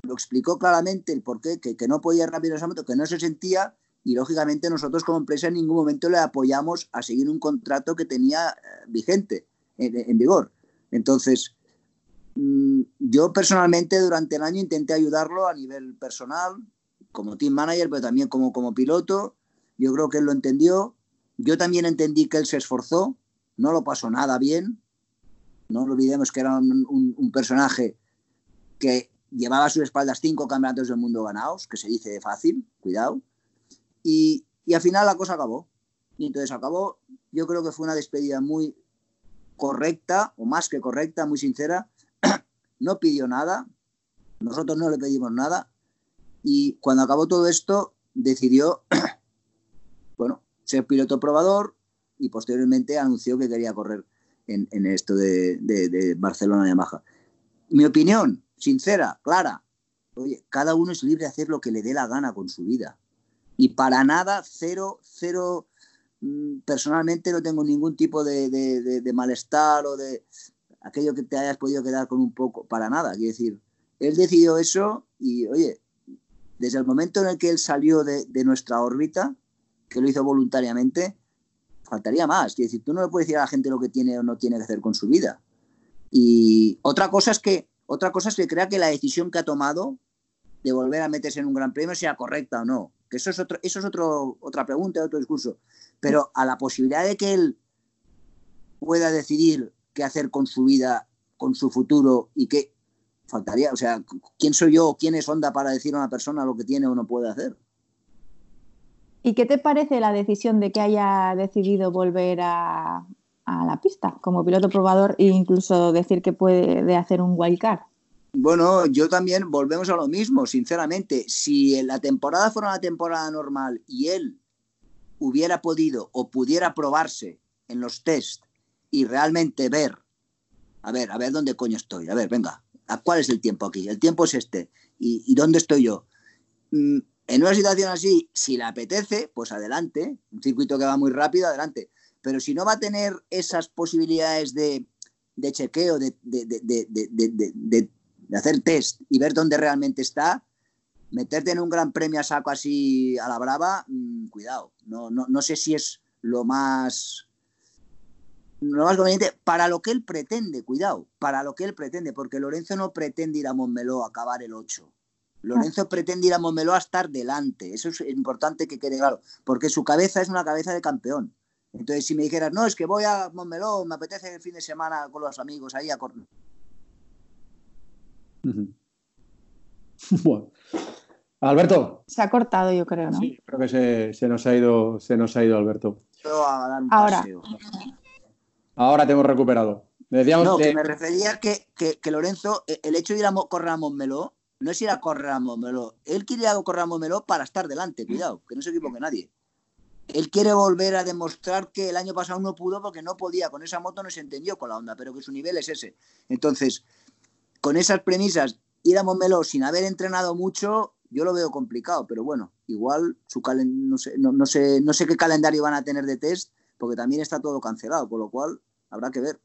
lo explicó claramente el por qué, que, no podía rápido esa moto, que no se sentía y lógicamente nosotros como empresa en ningún momento le apoyamos a seguir un contrato que tenía eh, vigente, en, vigor. Entonces, mm, yo personalmente durante el año intenté ayudarlo a nivel personal, como team manager, pero también como, como piloto. Yo creo que él lo entendió. Yo también entendí que él se esforzó, no lo pasó nada bien. No olvidemos que era un personaje que llevaba a sus espaldas cinco campeonatos del mundo ganados, que se dice fácil, cuidado, y, al final la cosa acabó. Y entonces acabó, yo creo que fue una despedida muy correcta, o más que correcta, muy sincera. [clears throat] no pidió nada, nosotros no le pedimos nada, y cuando acabó todo esto, decidió, [clears throat] ser piloto probador y posteriormente anunció que quería correr en, esto de, de, de Barcelona-Yamaha. Mi opinión, sincera, clara. Oye, cada uno es libre de hacer lo que le dé la gana con su vida. Y para nada, cero, cero, mm, personalmente no tengo ningún tipo de, malestar o de aquello que te hayas podido quedar con un poco, para nada. Quiero decir, él decidió eso y, oye, desde el momento en el que él salió de, nuestra órbita, que lo hizo voluntariamente, faltaría más. Quiero decir, tú no le puedes decir a la gente lo que tiene o no tiene que hacer con su vida. Y otra cosa es que otra cosa es que crea que la decisión que ha tomado de volver a meterse en un gran premio sea correcta o no. Que eso es, otro, eso es otro, otra pregunta, otro discurso. Pero a la posibilidad de que él pueda decidir qué hacer con su vida, con su futuro y qué faltaría, o sea, ¿quién soy yo quién es Onda para decir a una persona lo que tiene o no puede hacer? ¿Y qué te parece la decisión de que haya decidido volver a, la pista como piloto probador e incluso decir que puede hacer un wildcard. Bueno, yo también volvemos a lo mismo, sinceramente. Si la temporada fuera una temporada normal y él hubiera podido o pudiera probarse en los test y realmente ver, a ver, a ver dónde coño estoy, a ver, venga, ¿a cuál es el tiempo aquí? El tiempo es este. ¿Y, dónde estoy yo? Mm, en una situación así, si le apetece, pues adelante. Un circuito que va muy rápido, adelante. Pero si no va a tener esas posibilidades de, chequeo, de, hacer test y ver dónde realmente está, meterte en un gran premio a saco así a la brava, mm, cuidado. No, no, no sé si es lo más lo más conveniente para lo que él pretende, cuidado, para lo que él pretende, porque Lorenzo no pretende ir a Montmeló a acabar el 8. Lorenzo pretende ir a Montmeló a estar delante. Eso es importante que quede claro, porque su cabeza es una cabeza de campeón. Entonces, si me dijeras, no, es que voy a Montmeló, me apetece el fin de semana con los amigos ahí a correr. [laughs] Bueno. Alberto. Se ha cortado, yo creo, ¿no? Sí, creo que se, nos ha ido, se nos ha ido Alberto. Ahora. Ahora te hemos recuperado. no, que me refería que, que, Lorenzo, e, el hecho de ir a correr a Montmeló, no es ir a correr a Montmeló. Él quiere ir a correr a Montmeló para estar delante, cuidado, que no se equivoque nadie. Él quiere volver a demostrar que el año pasado no pudo porque no podía, con esa moto no se entendió con la onda, pero que su nivel es ese. Entonces, con esas premisas, ir a Montmeló sin haber entrenado mucho, yo lo veo complicado, pero bueno, igual su no, sé, no, sé, no sé qué calendario van a tener de test, porque también está todo cancelado, por lo cual habrá que ver.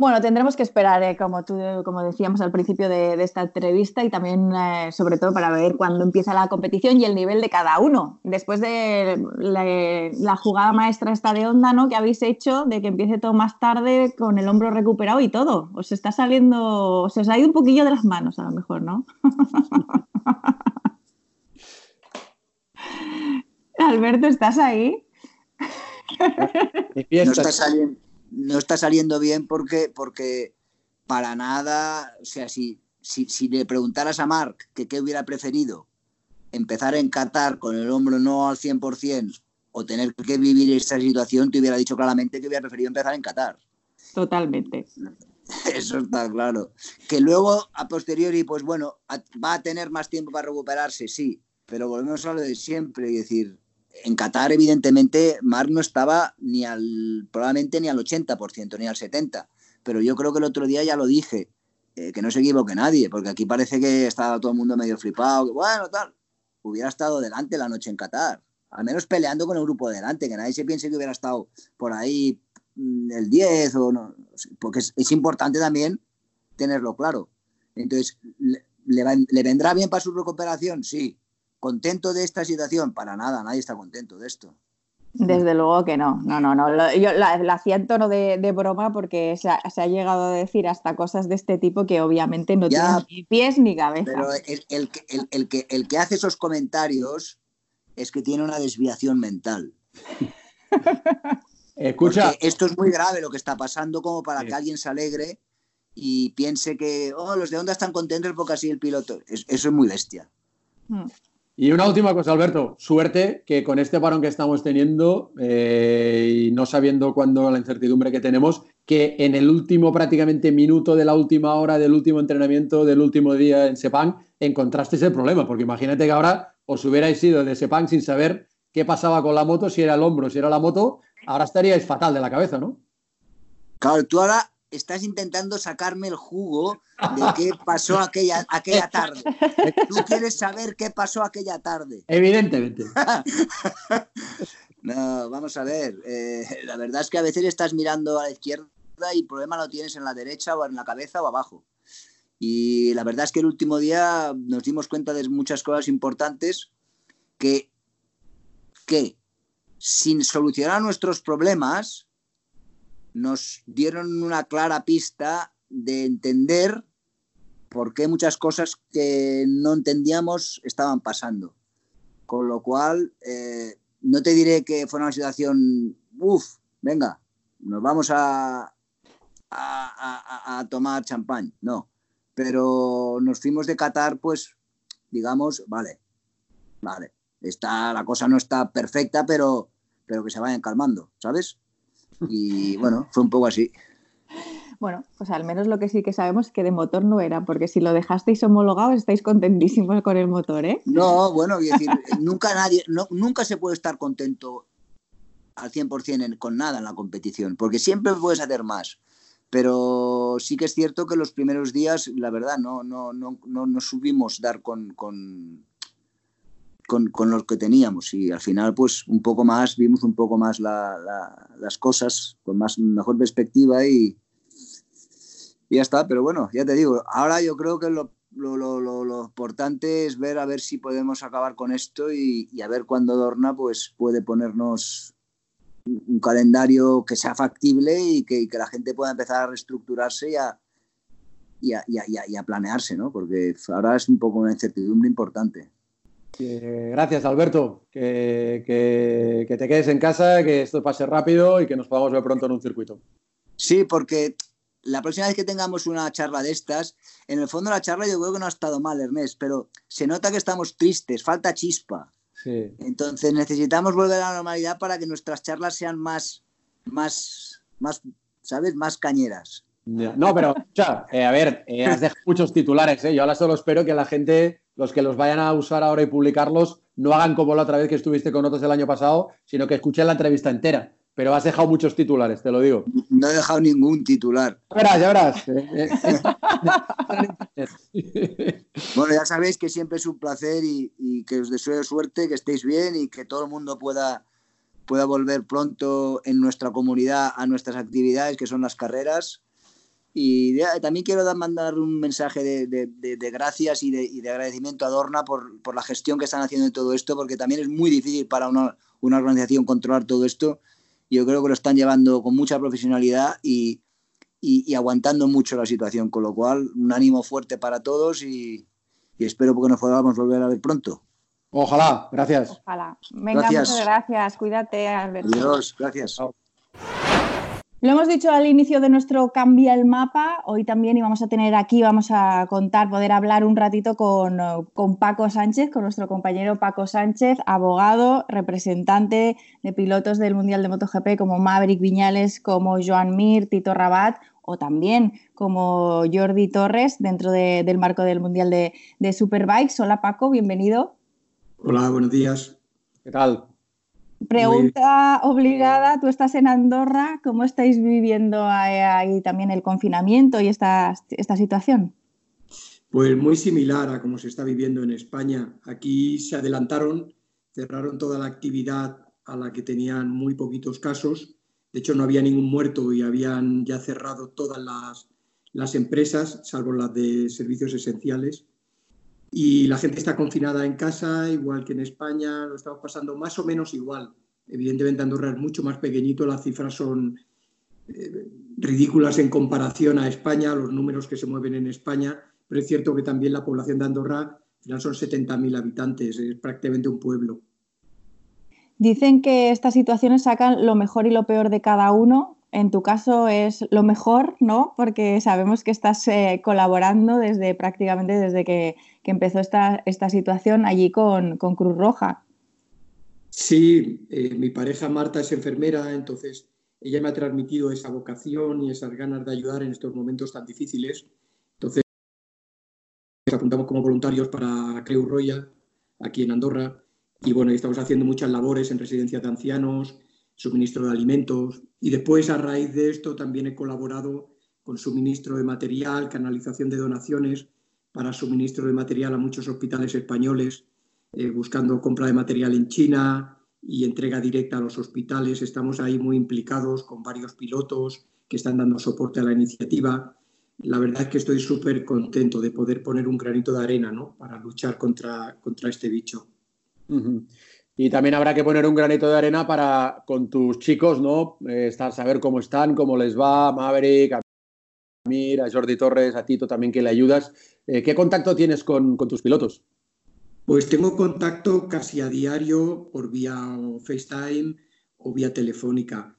Bueno, tendremos que esperar, eh, como, tú, como decíamos al principio de, esta entrevista, y también, eh, sobre todo, para ver cuándo empieza la competición y el nivel de cada uno. Después de la, jugada maestra esta de onda, ¿no? Que habéis hecho, de que empiece todo más tarde con el hombro recuperado y todo. Os está saliendo, se os ha ido un poquillo de las manos, a lo mejor, ¿no? [laughs] Alberto, ¿estás ahí? no está saliendo no está saliendo bien porque, porque para nada, o sea, si, si, le preguntaras a Mark que qué hubiera preferido, empezar en Qatar con el hombro no al 100% o tener que vivir esta situación, te hubiera dicho claramente que hubiera preferido empezar en Qatar. Totalmente. [laughs] Eso está claro. Que luego, a posteriori, pues bueno, va a tener más tiempo para recuperarse, sí, pero volvemos a lo de siempre, y decir, en Qatar, evidentemente, Marc no estaba ni al, probablemente ni al 80%, ni al 70%. Pero yo creo que el otro día ya lo dije, eh, que no se equivoque nadie, porque aquí parece que estaba todo el mundo medio flipado, que bueno, tal. Hubiera estado delante la noche en Qatar, al menos peleando con el grupo delante, que nadie se piense que hubiera estado por ahí mm, el 10 o no, porque es, importante también tenerlo claro. Entonces, ¿le vendrá bien para su recuperación? Sí, ¿Contento de esta situación? Para nada, nadie está contento de esto. Desde luego que no, no, no, no. Yo la, hacía en tono de, broma porque se ha, llegado a decir hasta cosas de este tipo que obviamente no tienen ni pies ni cabeza. Pero el, que, el que hace esos comentarios es que tiene una desviación mental. [laughs] Escucha. esto es muy grave lo que está pasando como para que alguien se alegre y piense que oh, los de Onda están contentos porque así el piloto. eso es muy bestia. Hmm. Y una última cosa, Alberto. Suerte que con este parón que estamos teniendo eh, y no sabiendo cuándo la incertidumbre que tenemos, que en el último prácticamente minuto de la última hora del último entrenamiento del último día en Sepang encontrasteis el problema. Porque imagínate que ahora os hubierais ido de Sepang sin saber qué pasaba con la moto, si era el hombro, si era la moto, ahora estaríais fatal de la cabeza, ¿no? Claro, tú ahora estás intentando sacarme el jugo de qué pasó aquella, aquella tarde. Tú quieres saber qué pasó aquella tarde. Evidentemente. [laughs] No, vamos a ver. Eh, la verdad es que a veces estás mirando a la izquierda y el problema lo tienes en la derecha o en la cabeza o abajo. Y la verdad es que el último día nos dimos cuenta de muchas cosas importantes que, que sin solucionar nuestros problemas, nos dieron una clara pista de entender por qué muchas cosas que no entendíamos estaban pasando. Con lo cual, eh, no te diré que fue una situación, uff, venga, nos vamos a, a, tomar champán, no. Pero nos fuimos de Qatar, pues, digamos, vale, vale, está, la cosa no está perfecta, pero, pero que se vayan calmando, ¿sabes? Y bueno, fue un poco así. Bueno, pues al menos lo que sí que sabemos es que de motor no era, porque si lo dejasteis homologado estáis contentísimos con el motor, ¿eh? No, bueno, decir, [laughs] nunca nadie, nunca se puede estar contento al 100% con nada en la competición, porque siempre puedes hacer más. Pero sí que es cierto que los primeros días, la verdad, no, no, no, no, no subimos dar con, con, con los que teníamos y al final pues un poco más, vimos un poco más las cosas con más mejor perspectiva y, y ya está, pero bueno, ya te digo, ahora yo creo que lo lo, lo, lo, importante es ver a ver si podemos acabar con esto y, a ver cuándo Dorna pues, puede ponernos un calendario que sea factible y que, que la gente pueda empezar a reestructurarse y a, y a, y a, planearse, ¿no? Porque ahora es un poco una incertidumbre importante. Gracias, Alberto. Que, que, que, te quedes en casa, que esto pase rápido y que nos podamos ver pronto en un circuito. Sí, porque la próxima vez que tengamos una charla de estas, en el fondo la charla yo creo que no ha estado mal, Ernest, pero se nota que estamos tristes, falta chispa. Entonces necesitamos volver a la normalidad para que nuestras charlas sean más, más, más, ¿sabes? Más cañeras. No, pero, eh, a ver, eh, has dejado muchos titulares, ¿eh? Yo ahora solo espero que la gente, los que los vayan a usar ahora y publicarlos, no hagan como la otra vez que estuviste con otros el año pasado, sino que escuchen la entrevista entera pero has dejado muchos titulares, te lo digo. No he dejado ningún titular. Ya verás, ya [laughs] [laughs] bueno, ya sabéis que siempre es un placer y, que os deseo suerte, que estéis bien y que todo el mundo pueda, pueda volver pronto en nuestra comunidad a nuestras actividades, que son las carreras. Y también quiero mandar un mensaje de, gracias y, de, agradecimiento a Dorna por, por, la gestión que están haciendo de todo esto, porque también es muy difícil para una, una organización controlar todo esto yo creo que lo están llevando con mucha profesionalidad y, aguantando mucho la situación, con lo cual un ánimo fuerte para todos y, espero que nos podamos volver a ver pronto. Ojalá, gracias. Ojalá. Venga, muchas gracias. Cuídate, Alberto. Adiós, gracias. Lo hemos dicho al inicio de nuestro Cambia el Mapa, hoy también íbamos a tener aquí, vamos a contar, poder hablar un ratito con, con, Paco Sánchez, con nuestro compañero Paco Sánchez, abogado, representante de pilotos del Mundial de MotoGP como Maverick Viñales, como Joan Mir, Tito Rabat o también como Jordi Torres dentro del marco del Mundial de, de Superbikes. Hola Paco, bienvenido. Hola, buenos días. ¿Qué tal? Pregunta obligada, tú estás en Andorra, ¿cómo estáis viviendo ahí también el confinamiento y esta, esta situación? Pues muy similar a como se está viviendo en España. Aquí se adelantaron, cerraron toda la actividad a la que tenían muy poquitos casos. De hecho, no había ningún muerto y habían ya cerrado todas las, las empresas, salvo las de servicios esenciales y la gente está confinada en casa, igual que en España, lo estamos pasando más o menos igual. Evidentemente Andorra es mucho más pequeñito, las cifras son eh, ridículas en comparación a España, los números que se mueven en España, pero es cierto que también la población de Andorra al final son 70.000 habitantes, es prácticamente un pueblo. Dicen que estas situaciones sacan lo mejor y lo peor de cada uno en tu caso es lo mejor, ¿no? Porque sabemos que estás eh, colaborando desde prácticamente desde que, empezó esta, esta, situación allí con, Cruz Roja. Sí, eh, mi pareja Marta es enfermera, entonces ella me ha transmitido esa vocación y esas ganas de ayudar en estos momentos tan difíciles. Entonces, nos apuntamos como voluntarios para Creu Royal, aquí en Andorra, y bueno, estamos haciendo muchas labores en residencias de ancianos, suministro de alimentos y después a raíz de esto también he colaborado con suministro de material, canalización de donaciones para suministro de material a muchos hospitales españoles, eh, buscando compra de material en China y entrega directa a los hospitales. Estamos ahí muy implicados con varios pilotos que están dando soporte a la iniciativa. La verdad es que estoy súper contento de poder poner un granito de arena ¿no? para luchar contra, contra este bicho. Y también habrá que poner un granito de arena para con tus chicos, ¿no? Eh, estar, saber cómo están, cómo les va, Maverick, a Mir, a Jordi Torres, a Tito también que le ayudas. Eh, ¿Qué contacto tienes con, tus pilotos? Pues tengo contacto casi a diario por vía FaceTime o vía telefónica.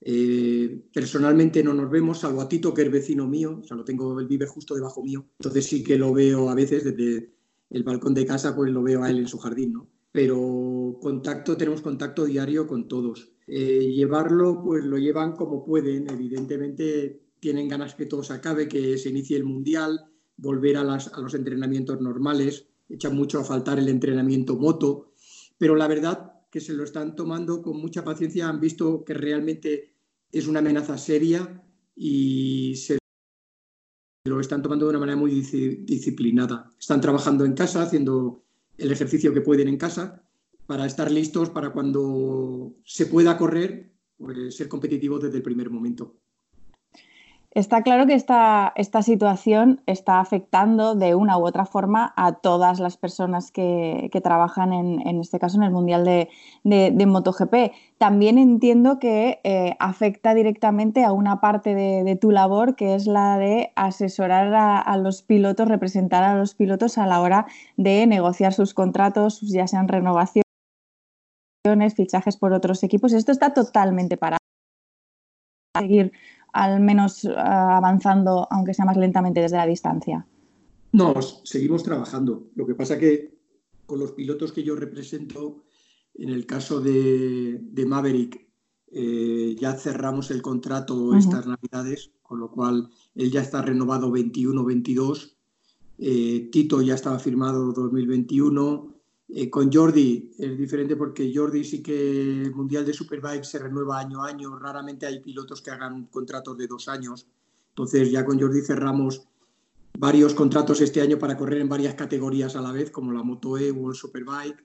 Eh, personalmente no nos vemos, salvo a Tito, que es vecino mío, o sea, lo tengo, él vive justo debajo mío, entonces sí que lo veo a veces desde el balcón de casa, pues lo veo a él en su jardín, ¿no? pero contacto, tenemos contacto diario con todos. Eh, llevarlo, pues lo llevan como pueden, evidentemente tienen ganas que todo se acabe, que se inicie el Mundial, volver a, a los entrenamientos normales, echan mucho a faltar el entrenamiento moto, pero la verdad que se lo están tomando con mucha paciencia, han visto que realmente es una amenaza seria y se lo están tomando de una manera muy disciplinada. Están trabajando en casa, haciendo el ejercicio que pueden en casa para estar listos para cuando se pueda correr, pues, ser competitivos desde el primer momento. Está claro que esta, esta, situación está afectando de una u otra forma a todas las personas que, trabajan en, en, este caso en el Mundial de, de, MotoGP. También entiendo que eh, afecta directamente a una parte de, tu labor, que es la de asesorar a, los pilotos, representar a los pilotos a la hora de negociar sus contratos, ya sean renovaciones, fichajes por otros equipos. Esto está totalmente para seguir al menos eh, avanzando, aunque sea más lentamente desde la distancia? No, seguimos trabajando. Lo que pasa que con los pilotos que yo represento, en el caso de, Maverick, eh, ya cerramos el contrato estas navidades, con lo cual él ya está renovado 21-22. Eh, Tito ya estaba firmado 2021. Eh, con Jordi es diferente porque Jordi sí que el Mundial de Superbike se renueva año a año, raramente hay pilotos que hagan contratos de dos años. Entonces ya con Jordi cerramos varios contratos este año para correr en varias categorías a la vez, como la Moto E o el Superbike.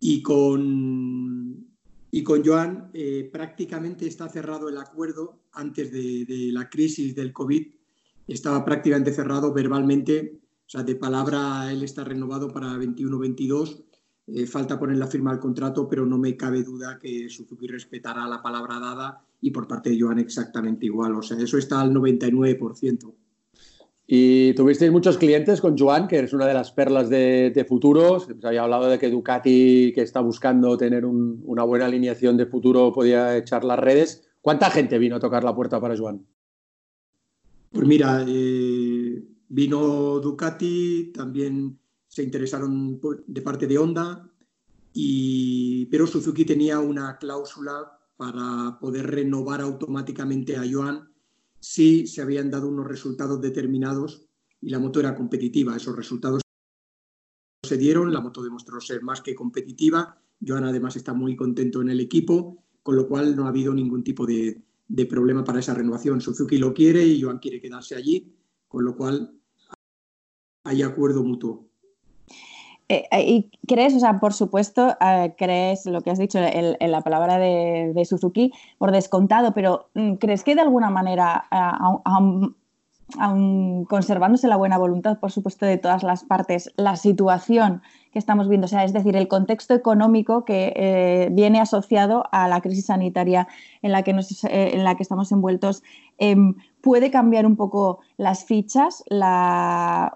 Y con, y con Joan eh, prácticamente está cerrado el acuerdo antes de, la crisis del COVID. Estaba prácticamente cerrado verbalmente sea, de palabra él está renovado para 21-22. Eh, falta poner la firma al contrato, pero no me cabe duda que Suzuki respetará la palabra dada y por parte de Joan exactamente igual. O sea, eso está al 99%. Y tuvisteis muchos clientes con Joan, que es una de las perlas de, de futuro. Se había hablado de que Ducati, que está buscando tener una buena alineación de futuro, podía echar las redes. ¿Cuánta gente vino a tocar la puerta para Joan? Pues mira, eh, Vino Ducati, también se interesaron de parte de Honda, y, pero Suzuki tenía una cláusula para poder renovar automáticamente a Joan si se habían dado unos resultados determinados y la moto era competitiva. Esos resultados se dieron, la moto demostró ser más que competitiva. Joan además está muy contento en el equipo, con lo cual no ha habido ningún tipo de, de problema para esa renovación. Suzuki lo quiere y Joan quiere quedarse allí, con lo cual hay acuerdo mutuo. Eh, eh, ¿Y crees, o sea, por supuesto, eh, crees lo que has dicho en, la palabra de, Suzuki por descontado, pero mm, ¿crees que de alguna manera, conservándose la buena voluntad, por supuesto, de todas las partes, la situación que estamos viendo, o sea, es decir, el contexto económico que viene asociado a la crisis sanitaria en la que, nos, en la que estamos envueltos, em, puede cambiar un poco las fichas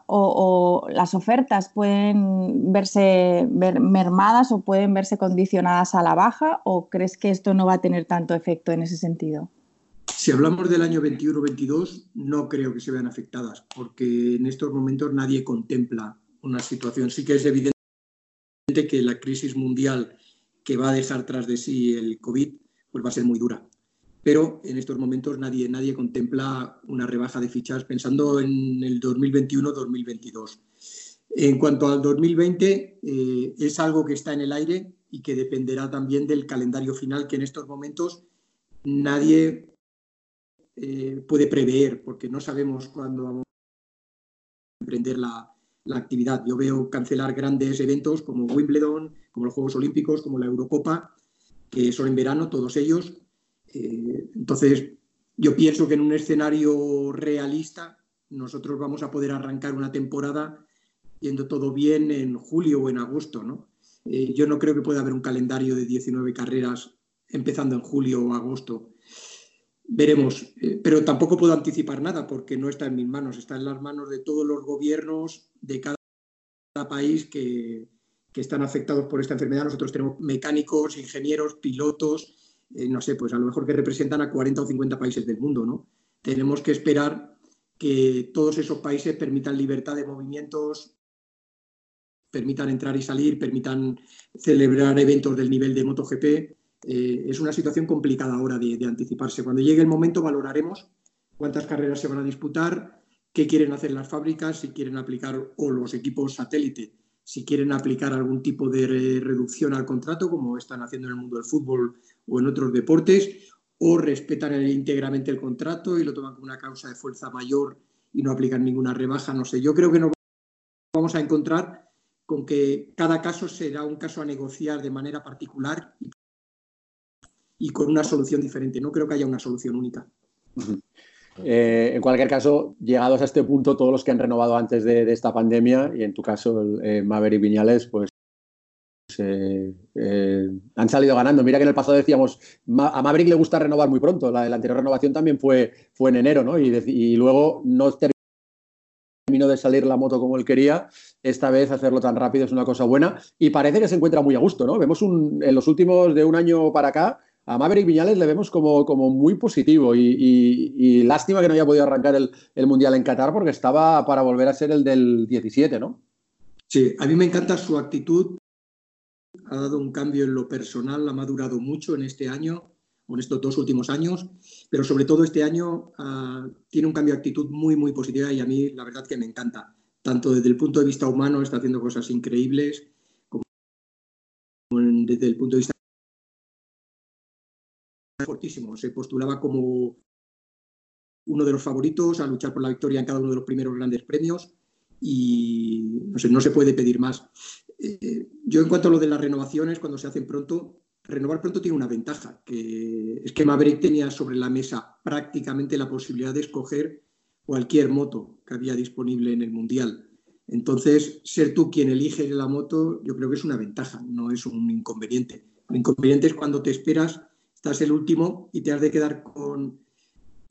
o, las ofertas pueden verse mermadas o pueden verse condicionadas a la baja o crees que esto no va a tener tanto efecto en ese sentido? Si hablamos del año 21-22, no creo que se vean afectadas porque en estos momentos nadie contempla una situación. Sí que es evidente que la crisis mundial que va a dejar tras de sí el COVID pues va a ser muy dura pero en estos momentos nadie, nadie contempla una rebaja de fichas pensando en el 2021-2022. En cuanto al 2020, eh, es algo que está en el aire y que dependerá también del calendario final que en estos momentos nadie eh, puede prever porque no sabemos cuándo vamos a emprender la, la actividad. Yo veo cancelar grandes eventos como Wimbledon, como los Juegos Olímpicos, como la Eurocopa, que son en verano, todos ellos, eh, entonces, yo pienso que en un escenario realista nosotros vamos a poder arrancar una temporada yendo todo bien en julio o en agosto. ¿no? Eh, yo no creo que pueda haber un calendario de 19 carreras empezando en julio o agosto. Veremos, eh, pero tampoco puedo anticipar nada porque no está en mis manos, está en las manos de todos los gobiernos de cada país que, que están afectados por esta enfermedad. Nosotros tenemos mecánicos, ingenieros, pilotos, eh, no sé, pues a lo mejor que representan a 40 o 50 países del mundo, ¿no? Tenemos que esperar que todos esos países permitan libertad de movimientos, permitan entrar y salir, permitan celebrar eventos del nivel de MotoGP. Eh, es una situación complicada ahora de, de, anticiparse. Cuando llegue el momento valoraremos cuántas carreras se van a disputar, qué quieren hacer las fábricas, si quieren aplicar o los equipos satélite si quieren aplicar algún tipo de reducción al contrato, como están haciendo en el mundo del fútbol o en otros deportes, o respetan íntegramente el contrato y lo toman como una causa de fuerza mayor y no aplican ninguna rebaja, no sé. Yo creo que nos vamos a encontrar con que cada caso será un caso a negociar de manera particular y con una solución diferente. No creo que haya una solución única. Eh, en cualquier caso, llegados a este punto, todos los que han renovado antes de, esta pandemia, y en tu caso, eh, Maverick Viñales, pues eh, han salido ganando. Mira que en el pasado decíamos, a Maverick le gusta renovar muy pronto. La, la anterior renovación también fue, fue en enero, ¿no? Y, luego no terminó de salir la moto como él quería. Esta vez hacerlo tan rápido es una cosa buena y parece que se encuentra muy a gusto, ¿no? Vemos en los últimos de un año para acá a Maverick Viñales le vemos como, como muy positivo y, lástima que no haya podido arrancar el, Mundial en Qatar porque estaba para volver a ser el del 17, ¿no? Sí, a mí me encanta su actitud. Ha dado un cambio en lo personal, ha madurado mucho en este año, en estos dos últimos años, pero sobre todo este año ah, tiene un cambio de actitud muy, muy positiva y a mí la verdad que me encanta. Tanto desde el punto de vista humano está haciendo cosas increíbles, como desde el punto de vista fortísimo. Se postulaba como uno de los favoritos a luchar por la victoria en cada uno de los primeros grandes premios y no, no se puede pedir más. Eh, yo en cuanto a lo de las renovaciones, cuando se hacen pronto, renovar pronto tiene una ventaja, que es que Maverick tenía sobre la mesa prácticamente la posibilidad de escoger cualquier moto que había disponible en el Mundial. Entonces, ser tú quien elige la moto, yo creo que es una ventaja, no es un inconveniente. El inconveniente es cuando te esperas estás el último y te has de quedar con,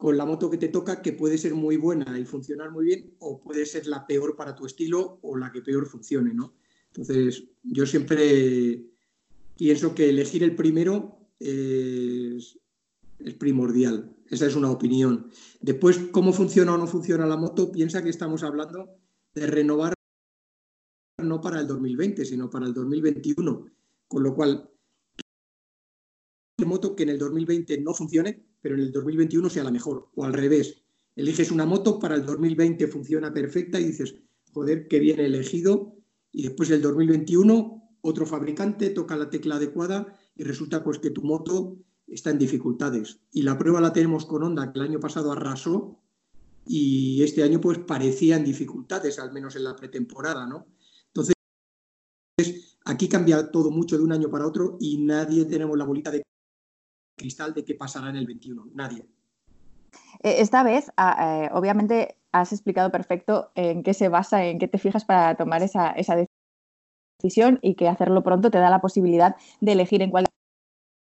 la moto que te toca, que puede ser muy buena y funcionar muy bien, o puede ser la peor para tu estilo o la que peor funcione, ¿no? Entonces, yo siempre pienso que elegir el primero es, primordial. Esa es una opinión. Después, cómo funciona o no funciona la moto, piensa que estamos hablando de renovar no para el 2020, sino para el 2021. Con lo cual, moto que en el 2020 no funcione, pero en el 2021 sea la mejor. O al revés, eliges una moto, para el 2020 funciona perfecta y dices, joder, qué bien elegido. Y después del 2021, otro fabricante toca la tecla adecuada y resulta pues que tu moto está en dificultades. Y la prueba la tenemos con Honda, que el año pasado arrasó y este año pues parecía en dificultades, al menos en la pretemporada, ¿no? Entonces, aquí cambia todo mucho de un año para otro y nadie tenemos la bolita de cristal de qué pasará en el 21. Nadie. Eh, esta vez, ah, eh, obviamente, has explicado perfecto en qué se basa, en qué te fijas para tomar esa, decisión y que hacerlo pronto te da la posibilidad de elegir en cuál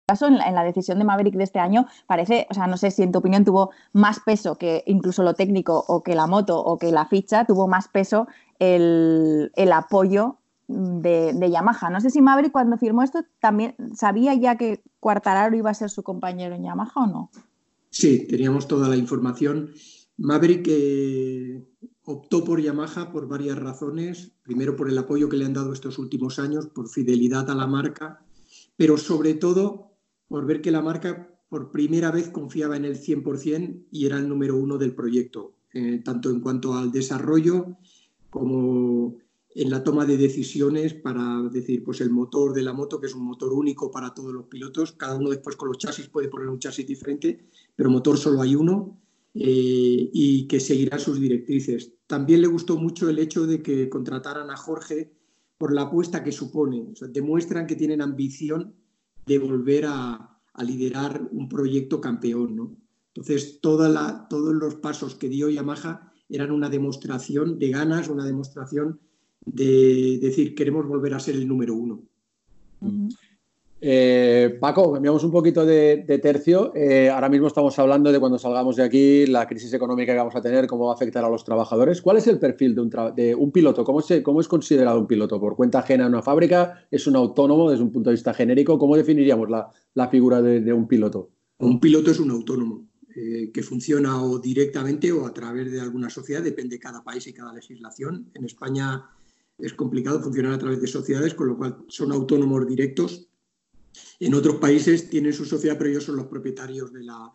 caso en la, decisión de Maverick de este año parece, o sea, no sé si en tu opinión tuvo más peso que incluso lo técnico o que la moto o que la ficha, tuvo más peso el, apoyo de, Yamaha. No sé si Maverick cuando firmó esto también sabía ya que Cuartararo iba a ser su compañero en Yamaha o no. Sí, teníamos toda la información. Maverick eh, optó por Yamaha por varias razones. Primero por el apoyo que le han dado estos últimos años, por fidelidad a la marca, pero sobre todo por ver que la marca por primera vez confiaba en el 100% y era el número uno del proyecto, eh, tanto en cuanto al desarrollo como en la toma de decisiones para decir, pues el motor de la moto, que es un motor único para todos los pilotos, cada uno después con los chasis puede poner un chasis diferente, pero motor solo hay uno eh, y que seguirá sus directrices. También le gustó mucho el hecho de que contrataran a Jorge por la apuesta que supone, demuestran que tienen ambición de volver a, liderar un proyecto campeón. ¿no? Entonces, todos los pasos que dio Yamaha eran una demostración de ganas, una demostración de decir queremos volver a ser el número uno. Eh, Paco, cambiamos un poquito de, tercio. Eh, ahora mismo estamos hablando de cuando salgamos de aquí, la crisis económica que vamos a tener, cómo va a afectar a los trabajadores. ¿Cuál es el perfil de un, de un piloto? ¿Cómo, se, ¿Cómo, es considerado un piloto? ¿Por cuenta ajena en una fábrica? ¿Es un autónomo desde un punto de vista genérico? ¿Cómo definiríamos la, la figura de, un piloto? Un piloto es un autónomo. Eh, que funciona o directamente o a través de alguna sociedad, depende de cada país y cada legislación. En España es complicado funcionar a través de sociedades, con lo cual son autónomos directos. En otros países tienen su sociedad, pero ellos son los propietarios de la,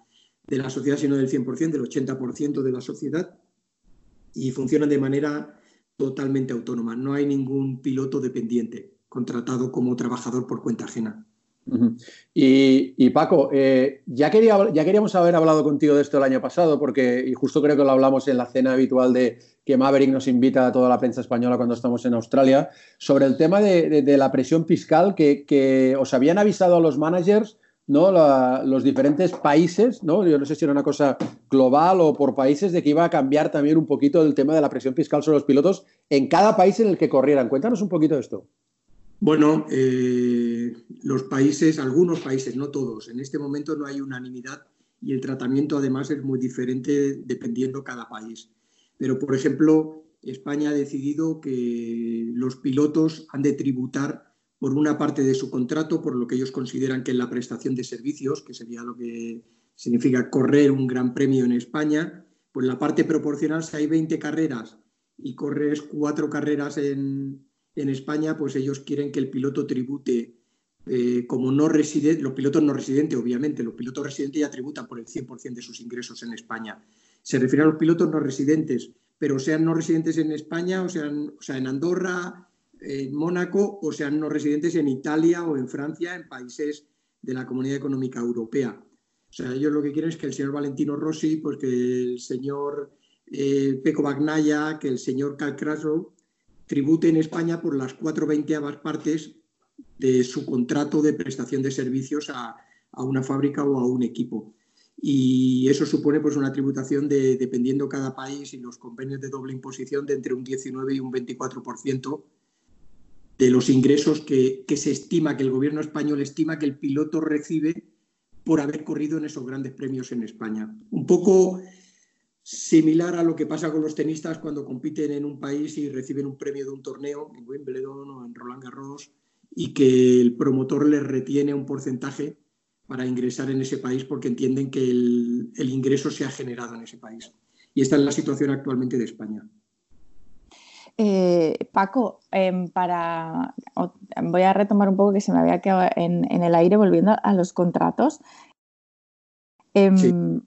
de la sociedad, sino del 100%, del 80% de la sociedad, y funcionan de manera totalmente autónoma. No hay ningún piloto dependiente contratado como trabajador por cuenta ajena y, Paco, eh, ya, quería, ya queríamos haber hablado contigo de esto el año pasado, porque, y justo creo que lo hablamos en la cena habitual de que Maverick nos invita a toda la prensa española cuando estamos en Australia, sobre el tema de, la presión fiscal que, os habían avisado a los managers ¿no? los diferentes países, ¿no? Yo no sé si era una cosa global o por países, de que iba a cambiar también un poquito el tema de la presión fiscal sobre los pilotos en cada país en el que corrieran. Cuéntanos un poquito de esto. Bueno, eh, los países, algunos países, no todos, en este momento no hay unanimidad y el tratamiento además es muy diferente dependiendo cada país. Pero, por ejemplo, España ha decidido que los pilotos han de tributar por una parte de su contrato, por lo que ellos consideran que es la prestación de servicios, que sería lo que significa correr un gran premio en España, pues la parte proporcional, si hay 20 carreras y corres cuatro carreras en, España, pues ellos quieren que el piloto tribute eh, como no residente, los pilotos no residentes, obviamente, los pilotos residentes ya tributan por el 100% de sus ingresos en España. Se refiere a los pilotos no residentes, pero sean no residentes en España, o, sean, o sea, en Andorra, en Mónaco o sean no residentes en Italia o en Francia, en países de la Comunidad Económica Europea. O sea, ellos lo que quieren es que el señor Valentino Rossi, pues que el señor eh, Peco Bagnaya, que el señor Calcraso tribute en España por las cuatro veinteavas partes de su contrato de prestación de servicios a, a, una fábrica o a un equipo. Y eso supone pues una tributación de, dependiendo cada país y los convenios de doble imposición, de entre un 19 y un 24% de los ingresos que, se estima, que el gobierno español estima que el piloto recibe por haber corrido en esos grandes premios en España. Un poco similar a lo que pasa con los tenistas cuando compiten en un país y reciben un premio de un torneo, en Wimbledon o en Roland Garros, y que el promotor les retiene un porcentaje para ingresar en ese país porque entienden que el, el ingreso se ha generado en ese país. Y esta es la situación actualmente de España. Eh, Paco, em, para, voy a retomar un poco que se me había quedado en, el aire volviendo a los contratos. Em,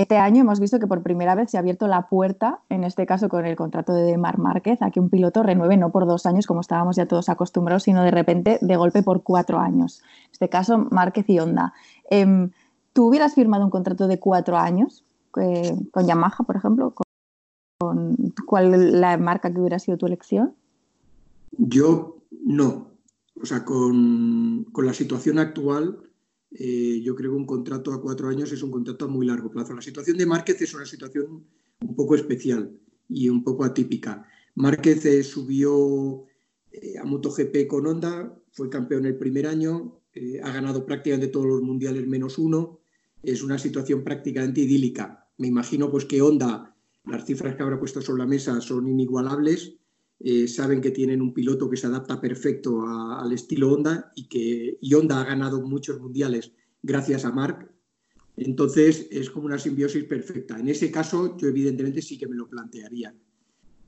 este año hemos visto que por primera vez se ha abierto la puerta, en este caso con el contrato de Mar Márquez, a que un piloto renueve no por dos años como estábamos ya todos acostumbrados, sino de repente de golpe por cuatro años. En este caso, Márquez y Honda. Em, ¿Tú hubieras firmado un contrato de cuatro años eh, con Yamaha, por ejemplo? cuál es la marca que hubiera sido tu elección? Yo no. O sea, con, la situación actual, eh, yo creo que un contrato a cuatro años es un contrato a muy largo plazo. La situación de Márquez es una situación un poco especial y un poco atípica. Márquez eh, subió eh, a MotoGP con Honda, fue campeón el primer año, ha ganado prácticamente todos los mundiales menos uno. Es una situación prácticamente idílica. Me imagino pues que Honda las cifras que habrá puesto sobre la mesa son inigualables. Eh, saben que tienen un piloto que se adapta perfecto al estilo Honda y que Honda ha ganado muchos mundiales gracias a Mark. Entonces es como una simbiosis perfecta. En ese caso yo evidentemente sí que me lo plantearía.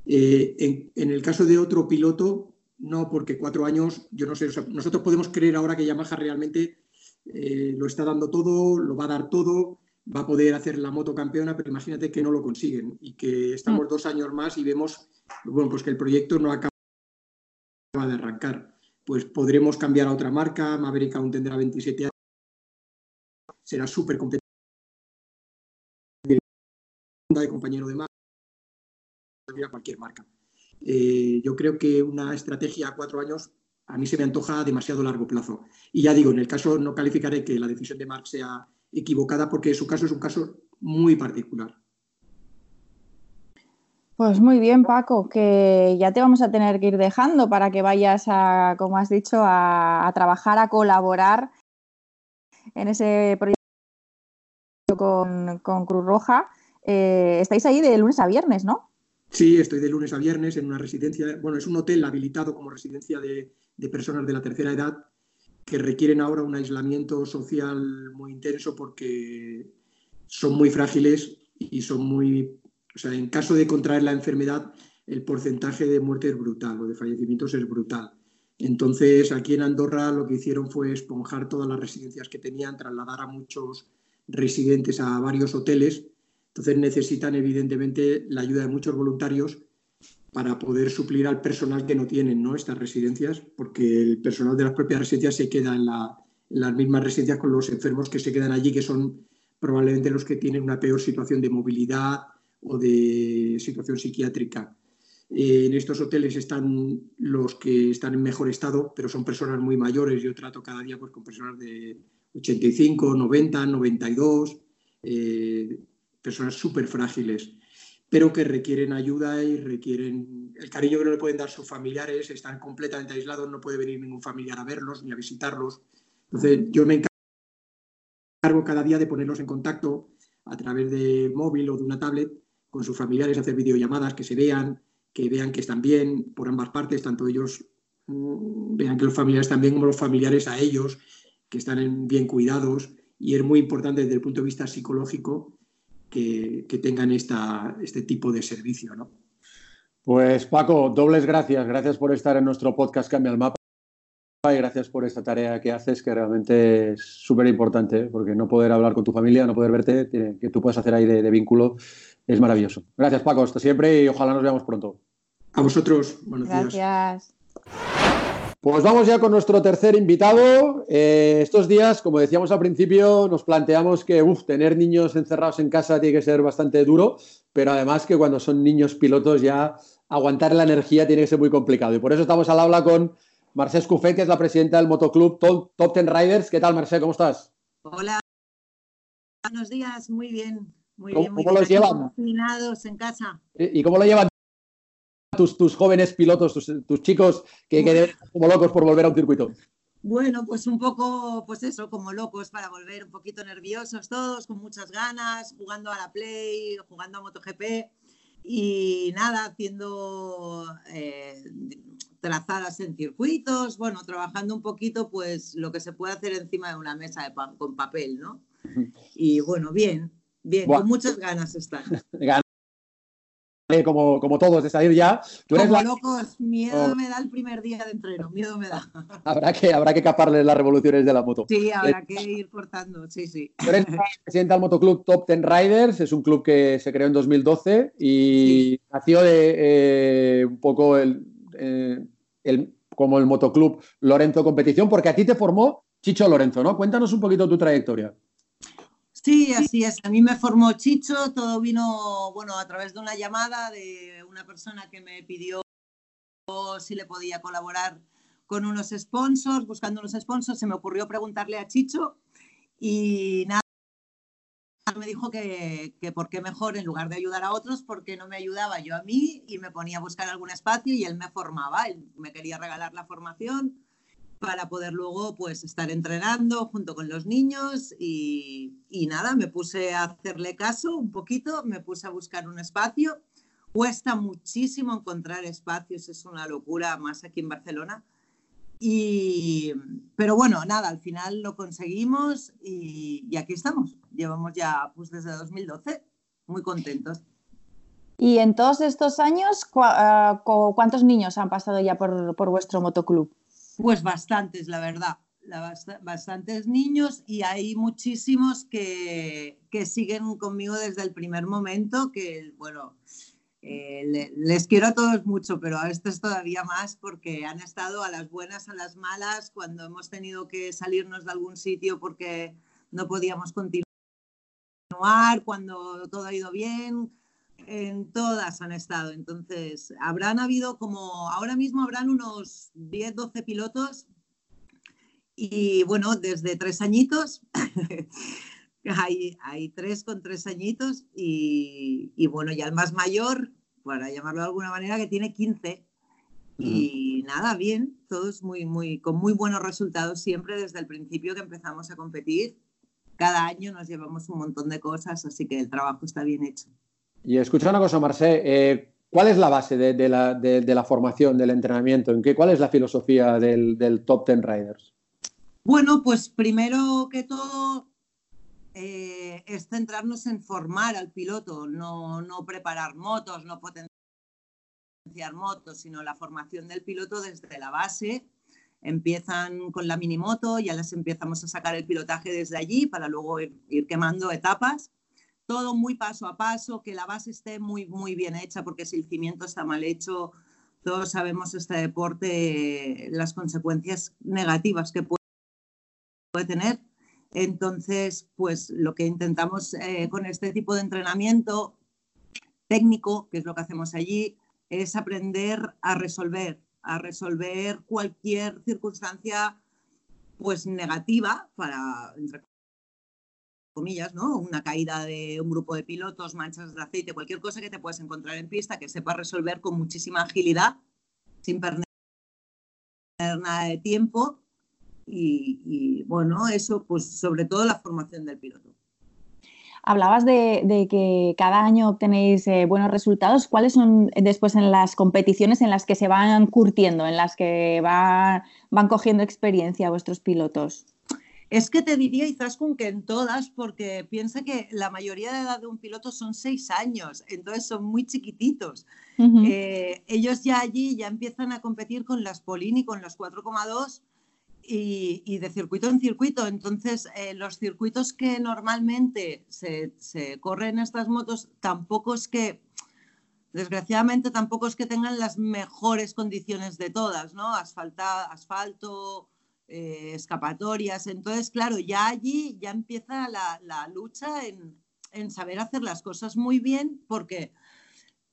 Eh, en, el caso de otro piloto, no, porque cuatro años, yo no sé, nosotros podemos creer ahora que Yamaha realmente eh, lo está dando todo, lo va a dar todo, va a poder hacer la moto campeona, pero imagínate que no lo consiguen y que estamos mm. dos años más y vemos bueno, pues que el proyecto no acaba de arrancar. Pues podremos cambiar a otra marca, Maverick aún tendrá 27 años, será súper competente de compañero de marca, cualquier marca. Eh, yo creo que una estrategia a cuatro años a mí se me antoja demasiado largo plazo. Y ya digo, en el caso no calificaré que la decisión de Mark sea equivocada porque su caso es un caso muy particular. Pues muy bien, Paco, que ya te vamos a tener que ir dejando para que vayas a, como has dicho, a, trabajar, a colaborar en ese proyecto con, Cruz Roja. Eh, estáis ahí de lunes a viernes, ¿no? Sí, estoy de lunes a viernes en una residencia, bueno, es un hotel habilitado como residencia de personas de la tercera edad que requieren ahora un aislamiento social muy intenso porque son muy frágiles y son muy, o sea, en caso de contraer la enfermedad, el porcentaje de muerte es brutal o de fallecimientos es brutal. Entonces, aquí en Andorra lo que hicieron fue esponjar todas las residencias que tenían, trasladar a muchos residentes a varios hoteles. Entonces necesitan evidentemente la ayuda de muchos voluntarios para poder suplir al personal que no tienen ¿no? estas residencias, porque el personal de las propias residencias se queda en, las mismas residencias con los enfermos que se quedan allí, que son probablemente los que tienen una peor situación de movilidad o de situación psiquiátrica. Eh, en estos hoteles están los que están en mejor estado, pero son personas muy mayores. Yo trato cada día pues, con personas de 85, 90, 92, personas súper frágiles, pero que requieren ayuda y requieren el cariño que no le pueden dar sus familiares, están completamente aislados, no puede venir ningún familiar a verlos ni a visitarlos. Entonces, yo me encargo cada día de ponerlos en contacto a través de móvil o de una tablet con sus familiares, hacer videollamadas, que se vean, que vean que están bien por ambas partes, tanto ellos mm, vean que los familiares están bien como los familiares a ellos, que están bien cuidados. Y es muy importante desde el punto de vista psicológico que, tengan esta, este tipo de servicio. ¿no? Pues Paco, dobles gracias. Gracias por estar en nuestro podcast Cambia el Mapa y gracias por esta tarea que haces, que realmente es súper importante, ¿eh? porque no poder hablar con tu familia, no poder verte, que tú puedas hacer ahí de vínculo, es maravilloso. Gracias, Paco, hasta siempre y ojalá nos veamos pronto. A vosotros, buenos días. Gracias. Pues vamos ya con nuestro tercer invitado. Eh, estos días, como decíamos al principio, nos planteamos que tener niños encerrados en casa tiene que ser bastante duro, pero además que cuando son niños pilotos ya aguantar la energía tiene que ser muy complicado. Y por eso estamos al habla con Marcés Cufet, que es la presidenta del motoclub Top, Ten Riders. ¿Qué tal, Marcés? ¿Cómo estás? Hola, buenos días, muy bien. Muy ¿Cómo, bien, muy ¿cómo los llevan? en casa. ¿Y cómo lo llevan tus, tus jóvenes pilotos, tus, chicos que, que deben como locos por volver a un circuito? Bueno, pues un poco, pues eso, como locos para volver un poquito nerviosos todos, con muchas ganas, jugando a la Play, jugando a MotoGP y nada, haciendo eh, trazadas en circuitos, bueno, trabajando un poquito pues lo que se puede hacer encima de una mesa de con papel, ¿no? Y bueno, bien, bien, con muchas ganas están. [laughs] Como, como, todos, de salir ya. como locos, miedo oh. me da el primer día de entreno, miedo me da. [laughs] habrá que, habrá que caparle las revoluciones de la moto. Sí, habrá que ir cortando, sí, sí. Tú eres [laughs] presidenta del motoclub Top Ten Riders, es un club que se creó en 2012 y nació de eh, un poco el, eh, el, como el motoclub Lorenzo Competición, porque a ti te formó Chicho Lorenzo, ¿no? Cuéntanos un poquito tu trayectoria. Sí, así es. A mí me formó Chicho, todo vino, bueno, a través de una llamada de una persona que me pidió si le podía colaborar con unos sponsors, buscando unos sponsors, se me ocurrió preguntarle a Chicho y nada, me dijo que, que por qué mejor, en lugar de ayudar a otros, porque no me ayudaba yo a mí y me ponía a buscar algún espacio y él me formaba, él me quería regalar la formación para poder luego pues estar entrenando junto con los niños y, y, nada, me puse a hacerle caso un poquito, me puse a buscar un espacio. Cuesta muchísimo encontrar espacios, es una locura más aquí en Barcelona. Y, pero bueno, nada, al final lo conseguimos y, y aquí estamos. Llevamos ya pues desde 2012, muy contentos. Y en todos estos años, ah, ¿cuántos niños han pasado ya por, por vuestro motoclub? Pues bastantes, la verdad. bastantes niños y hay muchísimos que, siguen conmigo desde el primer momento, que bueno, eh, les quiero a todos mucho, pero a estos todavía más porque han estado a las buenas, a las malas, cuando hemos tenido que salirnos de algún sitio porque no podíamos continuar, cuando todo ha ido bien, en todas han estado. Entonces, habrán habido como, ahora mismo habrán unos 10, 12 pilotos y bueno, desde tres añitos, [laughs] hay, hay tres con tres añitos y, y, bueno, ya el más mayor, para llamarlo de alguna manera, que tiene 15. Y nada, bien, todos muy, muy, con muy buenos resultados siempre desde el principio que empezamos a competir. Cada año nos llevamos un montón de cosas, así que el trabajo está bien hecho. Y escucha una cosa, Marcé, eh, ¿cuál es la base de, la, formación, del entrenamiento? ¿En qué, ¿Cuál es la filosofía del, Top Ten Riders? Bueno, pues primero que todo eh, es centrarnos en formar al piloto, no, preparar motos, no potenciar motos, sino la formación del piloto desde la base. Empiezan con la minimoto, ya les empezamos a sacar el pilotaje desde allí para luego ir quemando etapas todo muy paso a paso, que la base esté muy, muy bien hecha, porque si el cimiento está mal hecho, todos sabemos este deporte, las consecuencias negativas que puede, tener. Entonces, pues lo que intentamos eh, con este tipo de entrenamiento técnico, que es lo que hacemos allí, es aprender a resolver, a resolver cualquier circunstancia pues negativa para, entre comillas, ¿no? Una caída de un grupo de pilotos, manchas de aceite, cualquier cosa que te puedas encontrar en pista que sepas resolver con muchísima agilidad, sin perder nada de tiempo. Y, bueno, eso, pues sobre todo la formación del piloto. Hablabas de, que cada año obtenéis eh, buenos resultados. ¿Cuáles son después en las competiciones en las que se van curtiendo, en las que van cogiendo experiencia vuestros pilotos? Es que te diría, Izaskun, que en todas, porque piensa que la mayoría de edad de un piloto son seis años, entonces son muy chiquititos. Eh, ellos ya allí ya empiezan a competir con las Polini, con los 4,2 y, de circuito en circuito. Entonces, eh, los circuitos que normalmente se, se corren estas motos tampoco es que desgraciadamente tampoco es que tengan las mejores condiciones de todas, ¿no? Asfalta, asfalto, eh, escapatorias. Entonces, claro, ya allí ya empieza la, lucha en, saber hacer las cosas muy bien porque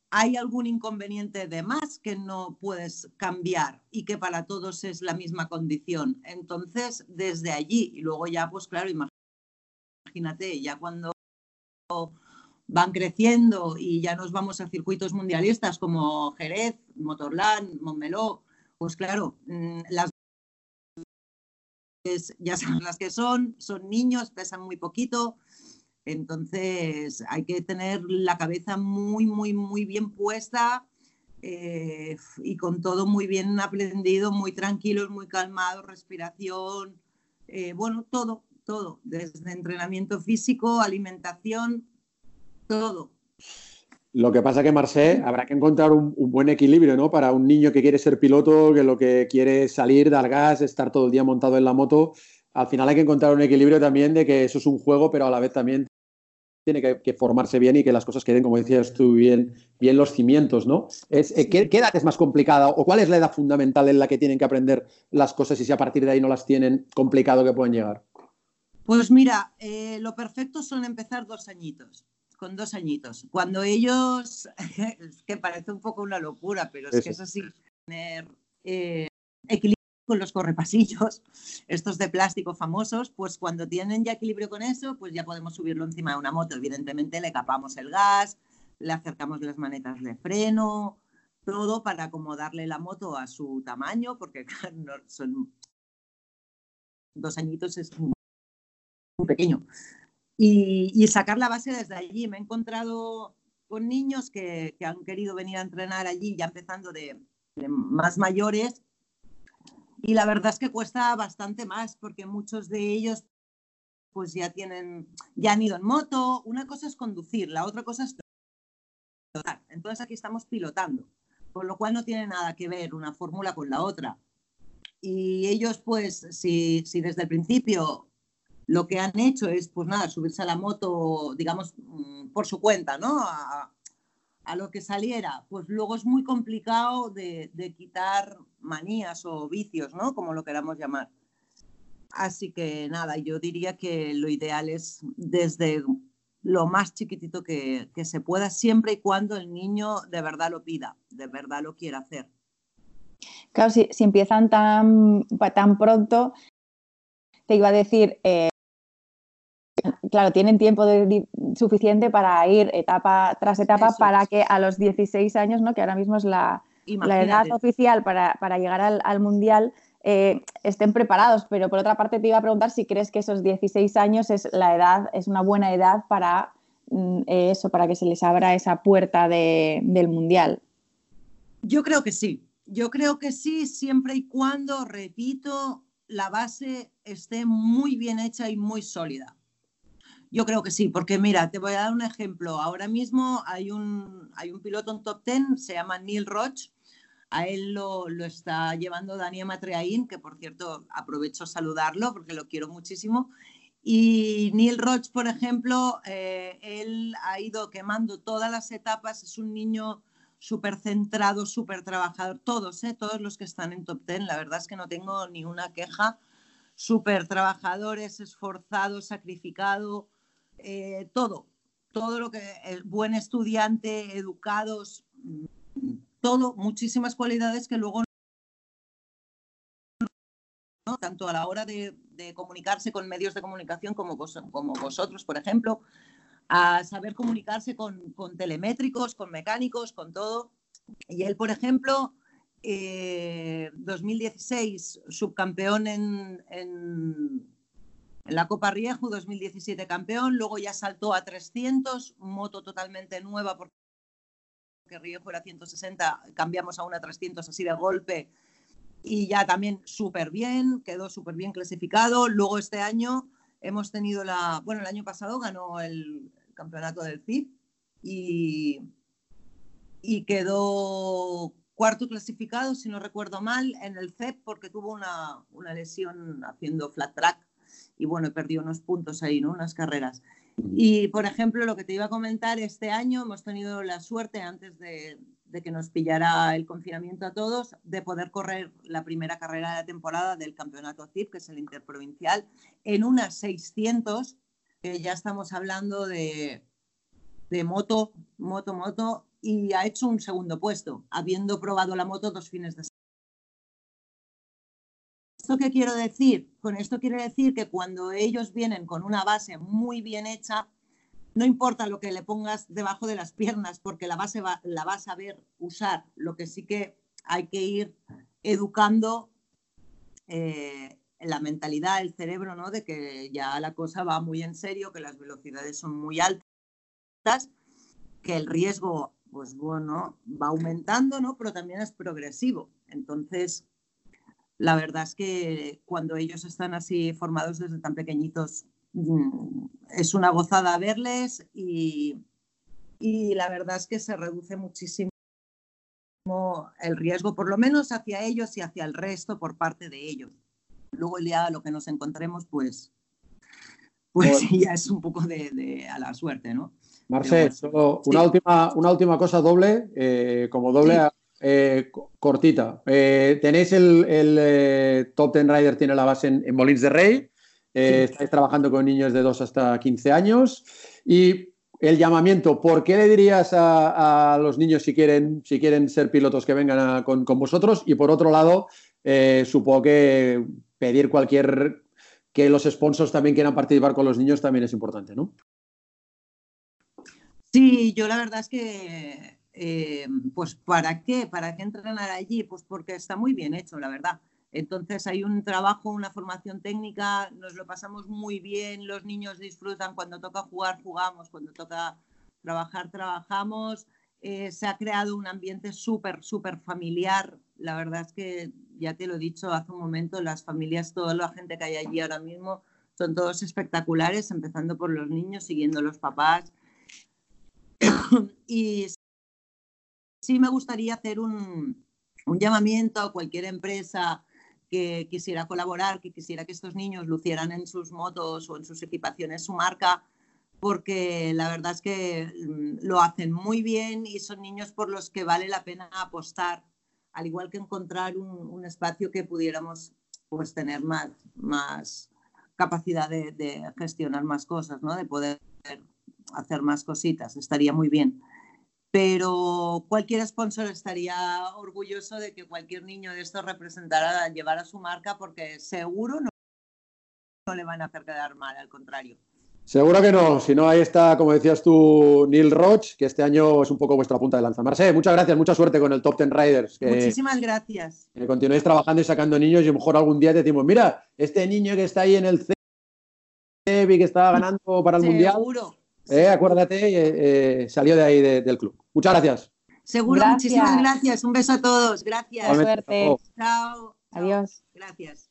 hay algún inconveniente de más que no puedes cambiar y que para todos es la misma condición. Entonces, desde allí, y luego ya, pues claro, imagínate, ya cuando van creciendo y ya nos vamos a circuitos mundialistas como Jerez, Motorland, Montmeló, pues claro, mm, ya saben las que son, son niños, pesan muy poquito, entonces hay que tener la cabeza muy, muy, muy bien puesta eh, y con todo muy bien aprendido, muy tranquilos, muy calmados, respiración, eh, bueno, todo, todo, desde entrenamiento físico, alimentación, todo. Lo que pasa que, Marcé, habrá que encontrar un, buen equilibrio, ¿no? Para un niño que quiere ser piloto, que lo que quiere es salir, dar gas, estar todo el día montado en la moto. Al final hay que encontrar un equilibrio también de que eso es un juego, pero a la vez también tiene que, formarse bien y que las cosas queden, como decías tú, bien, los cimientos, ¿no? Es, eh, ¿qué, edad es más complicada o cuál es la edad fundamental en la que tienen que aprender las cosas y si a partir de ahí no las tienen, complicado que pueden llegar? Pues mira, eh, lo perfecto son empezar dos añitos con dos añitos. Cuando ellos, [laughs] es que parece un poco una locura, pero es que eso sí, tener eh, equilibrio con los correpasillos, [laughs] estos de plástico famosos, pues cuando tienen ya equilibrio con eso, pues ya podemos subirlo encima de una moto. Evidentemente le capamos el gas, le acercamos las manetas de freno, todo para acomodarle la moto a su tamaño, porque [laughs] son dos añitos es muy pequeño y, sacar la base desde allí. Me he encontrado con niños que, han querido venir a entrenar allí, ya empezando de, más mayores, y la verdad es que cuesta bastante más porque muchos de ellos pues ya tienen, ya han ido en moto. Una cosa es conducir, la otra cosa es pilotar. Entonces aquí estamos pilotando, con lo cual no tiene nada que ver una fórmula con la otra. Y ellos, pues, si, si desde el principio lo que han hecho es, pues nada, subirse a la moto, digamos, mm, por su cuenta, ¿no? A, lo que saliera. Pues luego es muy complicado de, quitar manías o vicios, ¿no? Como lo queramos llamar. Así que nada, yo diría que lo ideal es desde lo más chiquitito que, se pueda, siempre y cuando el niño de verdad lo pida, de verdad lo quiera hacer. Claro, si, empiezan tan, tan pronto, te iba a decir, eh, claro, tienen tiempo suficiente para ir etapa tras etapa para que a los 16 años, ¿no? que ahora mismo es la, edad oficial para, llegar al, Mundial, eh, estén preparados. Pero por otra parte te iba a preguntar si crees que esos 16 años es la edad, es una buena edad para mm, eso, para que se les abra esa puerta del Mundial. Yo creo que sí. Yo creo que sí, siempre y cuando, repito, la base esté muy bien hecha y muy sólida. Yo creo que sí, porque mira, te voy a dar un ejemplo. Ahora mismo hay un, hay un piloto en top 10, se llama Neil Roach. A él lo, lo está llevando Daniel Matreaín, que por cierto aprovecho saludarlo porque lo quiero muchísimo. Y Neil Roach, por ejemplo, eh, él ha ido quemando todas las etapas, es un niño súper centrado, súper trabajador, todos, eh, todos los que están en top 10, la verdad es que no tengo ni una queja, súper trabajadores, esforzado, sacrificado, eh, todo, todo lo que el buen estudiante, educados, mm, todo, muchísimas cualidades que luego tanto a la hora de, comunicarse con medios de comunicación como, como vosotros, por ejemplo, a saber comunicarse con, telemétricos, con mecánicos, con todo. Y él, por ejemplo, 2016 eh, subcampeón en, en, la Copa Rieju, 2017 campeón, luego ya saltó a 300, moto totalmente nueva porque Rieju era 160, cambiamos a una 300 así de golpe y ya también súper bien, quedó súper bien clasificado. Luego este año hemos tenido la, bueno, el año pasado ganó el, campeonato del CIP y, y quedó cuarto clasificado, si no recuerdo mal, en el CEP porque tuvo una, una lesión haciendo flat track y bueno, perdió unos puntos ahí, ¿no? Unas carreras. Y por ejemplo, lo que te iba a comentar, este año hemos tenido la suerte, antes de, de que nos pillara el confinamiento a todos, de poder correr la primera carrera de la temporada del campeonato CIP, que es el interprovincial, en unas 600, que ya estamos hablando de, de moto, moto, moto, y ha hecho un segundo puesto, habiendo probado la moto dos fines de semana. ¿Esto qué quiero decir? Con esto quiere decir que cuando ellos vienen con una base muy bien hecha, no importa lo que le pongas debajo de las piernas, porque la base la vas a ver usar. Lo que sí que hay que ir educando eh, la mentalidad, el cerebro, ¿no? De que ya la cosa va muy en serio, que las velocidades son muy altas, que el riesgo, pues bueno, va aumentando, ¿no? Pero también es progresivo. Entonces, la verdad es que cuando ellos están así formados desde tan pequeñitos, Mm, es una gozada verles y, la verdad es que se reduce muchísimo el riesgo, por lo menos hacia ellos y hacia el resto por parte de ellos. Luego día lo que nos encontremos, pues, pues [laughs] ya es un poco de, a la suerte, ¿no? Marcel, una, última, una última cosa doble, eh, como doble eh, cortita. Eh, tenéis el, Top Ten Rider, tiene la base en, en Molins de Rey. Eh, estáis trabajando con niños de 2 hasta 15 años y el llamamiento, ¿por qué le dirías a, los niños si quieren, si quieren ser pilotos que vengan con, vosotros? Y por otro lado, eh, supongo que pedir cualquier, que los sponsors también quieran participar con los niños también es importante, ¿no? Sí, yo la verdad es que, eh, pues ¿para qué? ¿Para qué entrenar allí? Pues porque está muy bien hecho, la verdad. Entonces hay un trabajo, una formación técnica, nos lo pasamos muy bien, los niños disfrutan, cuando toca jugar, jugamos, cuando toca trabajar, trabajamos. Eh, se ha creado un ambiente súper, súper familiar. La verdad es que, ya te lo he dicho hace un momento, las familias, toda la gente que hay allí ahora mismo, son todos espectaculares, empezando por los niños, siguiendo los papás. [coughs] y sí me gustaría hacer un, llamamiento a cualquier empresa que quisiera colaborar, que quisiera que estos niños lucieran en sus motos o en sus equipaciones su marca, porque la verdad es que mm, lo hacen muy bien y son niños por los que vale la pena apostar, al igual que encontrar un, espacio que pudiéramos pues, tener más, más capacidad de, de, gestionar más cosas, ¿no? de poder hacer más cositas, estaría muy bien pero cualquier sponsor estaría orgulloso de que cualquier niño de estos representara, llevara su marca, porque seguro no, no le van a hacer quedar mal, al contrario. Seguro que no, si no, ahí está, como decías tú, Neil Roach, que este año es un poco vuestra punta de lanza. Marce, muchas gracias, mucha suerte con el Top Ten Riders. Muchísimas gracias. Que continuéis trabajando y sacando niños y a lo mejor algún día te decimos, mira, este niño que está ahí en el CEBI, que estaba ganando para el Mundial. Seguro. Eh, acuérdate, eh, eh, salió de ahí del club. Muchas gracias. Seguro, muchísimas gracias. Un beso a todos. Gracias. Suerte. Chao. Adiós. Gracias.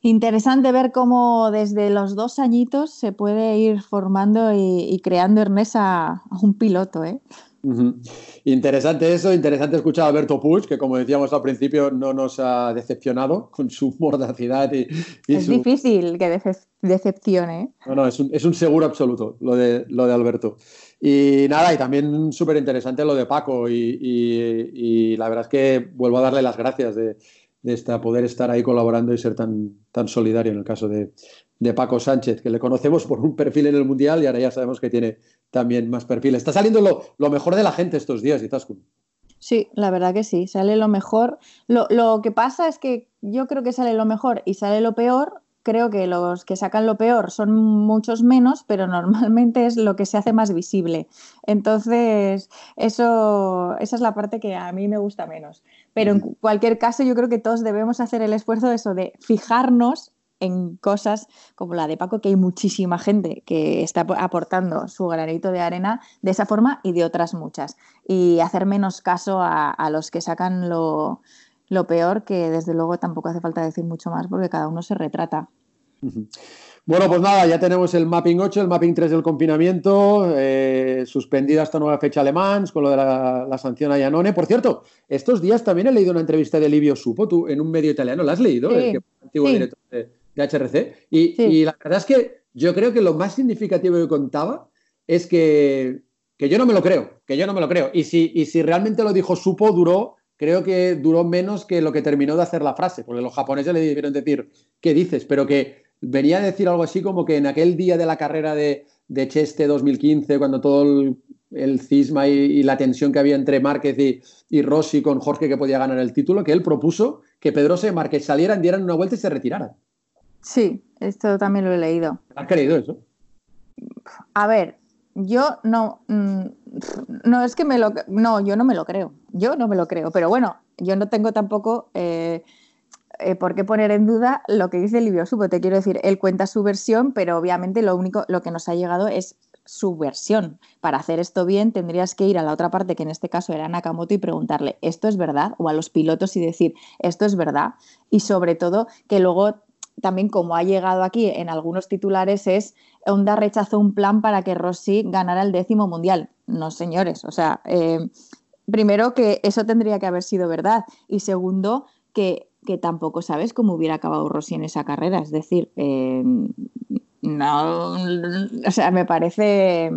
Interesante ver cómo desde los dos añitos se puede ir formando y, creando Ernest a, un piloto. ¿eh? Interesante eso, interesante escuchar a Alberto Puig, que como decíamos al principio no nos ha decepcionado con su mordacidad. Y, es difícil que decepcione. ¿eh? No, no, es un, seguro absoluto lo de, lo de Alberto. Y nada, y también súper interesante lo de Paco y, la verdad es que vuelvo a darle las gracias de, esta, poder estar ahí colaborando y ser tan, tan solidario en el caso de, de Paco Sánchez, que le conocemos por un perfil en el Mundial y ahora ya sabemos que tiene también más perfiles. Está saliendo lo, mejor de la gente estos días, Izaskun. Sí, la verdad que sí, sale lo mejor. Lo, lo, que pasa es que yo creo que sale lo mejor y sale lo peor. Creo que los que sacan lo peor son muchos menos, pero normalmente es lo que se hace más visible. Entonces, eso, esa es la parte que a mí me gusta menos. Pero en cualquier caso, yo creo que todos debemos hacer el esfuerzo de eso, de fijarnos en cosas como la de Paco, que hay muchísima gente que está aportando su granito de arena de esa forma y de otras muchas. Y hacer menos caso a, los que sacan lo, peor, que desde luego tampoco hace falta decir mucho más porque cada uno se retrata. Bueno, pues nada, ya tenemos el mapping 8, el mapping 3 del confinamiento, eh, suspendida esta nueva fecha alemán con lo de la, sanción a Yanone. Por cierto, estos días también he leído una entrevista de Livio Supo, tú en un medio italiano, ¿la has leído? el antiguo director de, de HRC. Y, la verdad es que yo creo que lo más significativo que contaba es que, yo no me lo creo, que yo no me lo creo. Y si, y si realmente lo dijo Supo, duró, creo que duró menos que lo que terminó de hacer la frase, porque los japoneses le debieron decir, ¿qué dices? Pero que venía a decir algo así como que en aquel día de la carrera de, de Cheste 2015, cuando todo el, cisma y, la tensión que había entre Márquez y, y, Rossi con Jorge que podía ganar el título, que él propuso que Pedrosa y Márquez salieran, dieran una vuelta y se retiraran. Sí, esto también lo he leído. ¿Has creído eso? A ver, yo no, mm, no es que me lo, no, yo no me lo creo, yo no me lo creo, pero bueno, yo no tengo tampoco eh, eh, por qué poner en duda lo que dice Livio Supo. Te quiero decir, él cuenta su versión, pero obviamente lo único, lo que nos ha llegado es su versión. Para hacer esto bien tendrías que ir a la otra parte, que en este caso era Nakamoto, y preguntarle, ¿esto es verdad? O a los pilotos y decir, ¿esto es verdad? Y sobre todo que luego también como ha llegado aquí en algunos titulares es Honda rechazó un plan para que Rossi ganara el décimo mundial. No, señores, o sea, eh, primero que eso tendría que haber sido verdad y segundo que, tampoco sabes cómo hubiera acabado Rossi en esa carrera. Es decir, eh, no, o sea, me parece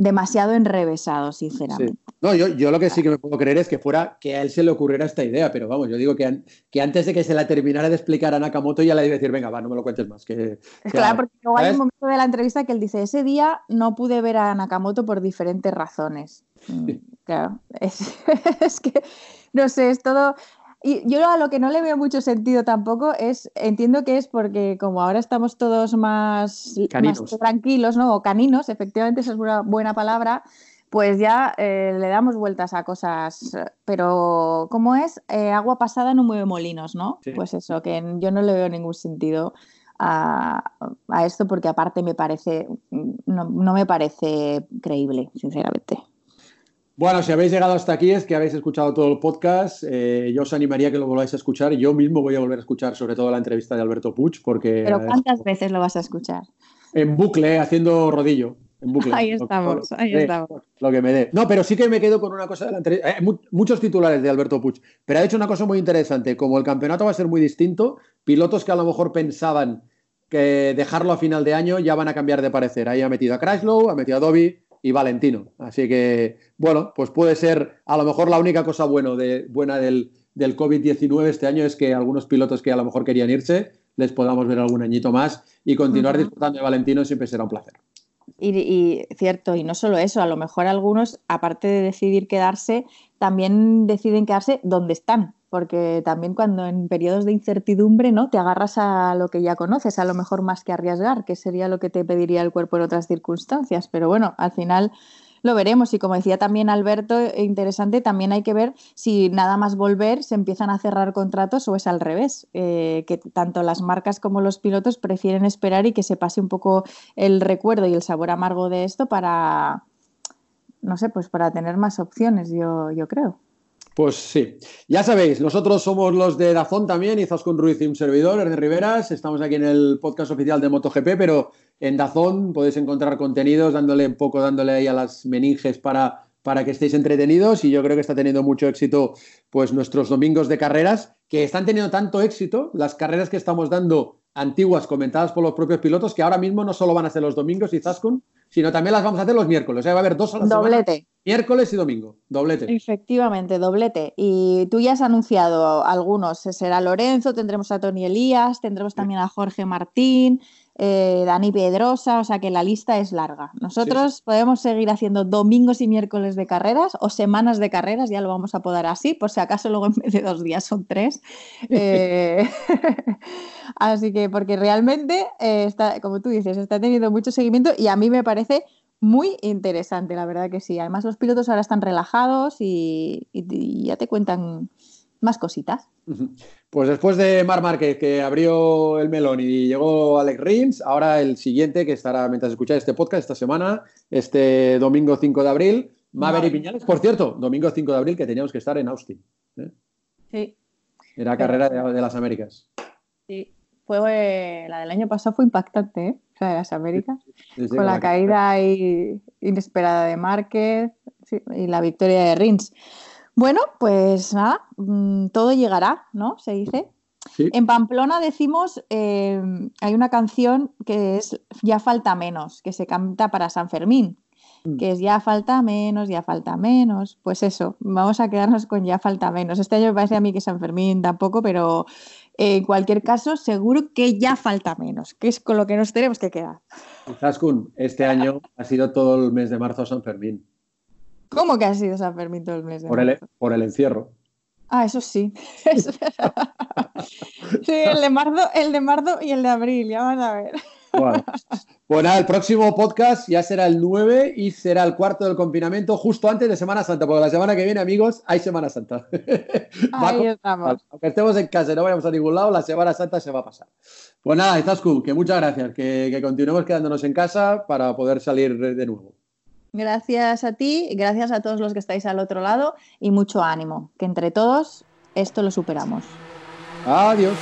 demasiado enrevesado, sinceramente. No, yo, yo, lo que sí que me puedo creer es que fuera que a él se le ocurriera esta idea, pero vamos, yo digo que, que antes de que se la terminara de explicar a Nakamoto ya le iba a decir, venga, va, no me lo cuentes más. Que, [laughs] claro, porque luego hay un momento de la entrevista que él dice, ese día no pude ver a Nakamoto por diferentes razones. Mm, claro, [laughs] es que, no sé, es todo, y yo a lo que no le veo mucho sentido tampoco es, entiendo que es porque como ahora estamos todos más, tranquilos, ¿no? O caninos, efectivamente esa es una buena palabra, pues ya eh, le damos vueltas a cosas. Pero como es, eh, agua pasada no mueve molinos, ¿no? Pues eso, que yo no le veo ningún sentido a, esto porque aparte me parece, no me parece creíble, sinceramente. Bueno, si habéis llegado hasta aquí es que habéis escuchado todo el podcast. Eh, yo os animaría a que lo volváis a escuchar. Yo mismo voy a volver a escuchar sobre todo la entrevista de Alberto Puig porque... ¿Pero cuántas veces lo vas a escuchar? En bucle, haciendo rodillo. En bucle. [laughs] Ahí estamos, ahí estamos. Lo que me dé. No, pero sí que me quedo con una cosa de la entrevista. Eh, muchos titulares de Alberto Puig, pero ha dicho una cosa muy interesante. Como el campeonato va a ser muy distinto, pilotos que a lo mejor pensaban que dejarlo a final de año ya van a cambiar de parecer. Ahí ha metido a Crashlow, ha metido a Dobby, y Valentino. Así que, bueno, pues puede ser a lo mejor la única cosa bueno de, buena del, del COVID-19 este año es que algunos pilotos que a lo mejor querían irse les podamos ver algún añito más y continuar disfrutando de Valentino siempre será un placer. Y, y, cierto, y no solo eso, a lo mejor algunos, aparte de decidir quedarse, también deciden quedarse donde están, porque también cuando en periodos de incertidumbre, ¿no? Te agarras a lo que ya conoces, a lo mejor más que arriesgar, que sería lo que te pediría el cuerpo en otras circunstancias. Pero bueno, al final lo veremos. Y como decía también Alberto, interesante, también hay que ver si nada más volver se empiezan a cerrar contratos o es al revés, eh, que tanto las marcas como los pilotos prefieren esperar y que se pase un poco el recuerdo y el sabor amargo de esto para, no sé, pues para tener más opciones, yo, yo creo. Pues sí, ya sabéis, nosotros somos los de Dazón también, con Ruiz y un servidor, de Riveras, estamos aquí en el podcast oficial de MotoGP, pero en Dazón podéis encontrar contenidos, dándole un poco, dándole ahí a las meninges para, para que estéis entretenidos. Y yo creo que está teniendo mucho éxito pues nuestros domingos de carreras, que están teniendo tanto éxito, las carreras que estamos dando antiguas comentadas por los propios pilotos, que ahora mismo no solo van a ser los domingos y sino también las vamos a hacer los miércoles. va a haber dos a la Doblete. miércoles y domingo. Doblete. Efectivamente, doblete. Y tú ya has anunciado algunos. Será Lorenzo, tendremos a Tony Elías, tendremos también a Jorge Martín. Eh, Dani Pedrosa, o sea que la lista es larga. Nosotros podemos seguir haciendo domingos y miércoles de carreras o semanas de carreras, ya lo vamos a poder así, por si acaso luego en vez de dos días son tres. Eh, [laughs] [laughs] así que, porque realmente, eh, está, como tú dices, está teniendo mucho seguimiento y a mí me parece muy interesante, la verdad que sí. Además, los pilotos ahora están relajados y ya te cuentan más cositas. Pues después de Mar Márquez, que abrió el melón y llegó Alex Rins, ahora el siguiente, que estará mientras escucháis este podcast esta semana, este domingo 5 de abril, Maverick Piñales, por cierto, domingo 5 de abril, que teníamos que estar en Austin. ¿eh? Sí. Era carrera de, las Américas. Sí, fue la del año pasado fue impactante, ¿eh? O sea, de las Américas. con la, caída inesperada de Márquez y la victoria de Rins. Bueno, pues nada, mm, todo llegará, ¿no? Se dice. En Pamplona decimos, eh, hay una canción que es Ya falta menos, que se canta para San Fermín, mm. que es Ya falta menos, ya falta menos. Pues eso, vamos a quedarnos con Ya falta menos. Este año me parece a mí que San Fermín tampoco, pero en cualquier caso, seguro que ya falta menos, que es con lo que nos tenemos que quedar. Zaskun, este año ha sido todo el mes de marzo San Fermín. ¿Cómo que ha sido San Fermín todo el mes de por el, por el encierro. Ah, eso sí. [laughs] sí, el de, marzo, el de marzo y el de abril, ya vas a ver. Bueno. Pues nada, el próximo podcast ya será el 9 y será el cuarto del confinamiento justo antes de Semana Santa, porque la semana que viene, amigos, hay Semana Santa. [laughs] Ahí estamos. Aunque estemos en casa y no vayamos a ningún lado, la Semana Santa se va a pasar. Pues nada, Izascu, que muchas gracias, que, que continuemos quedándonos en casa para poder salir de nuevo. Gracias a ti, gracias a todos los que estáis al otro lado y mucho ánimo, que entre todos esto lo superamos. Adiós.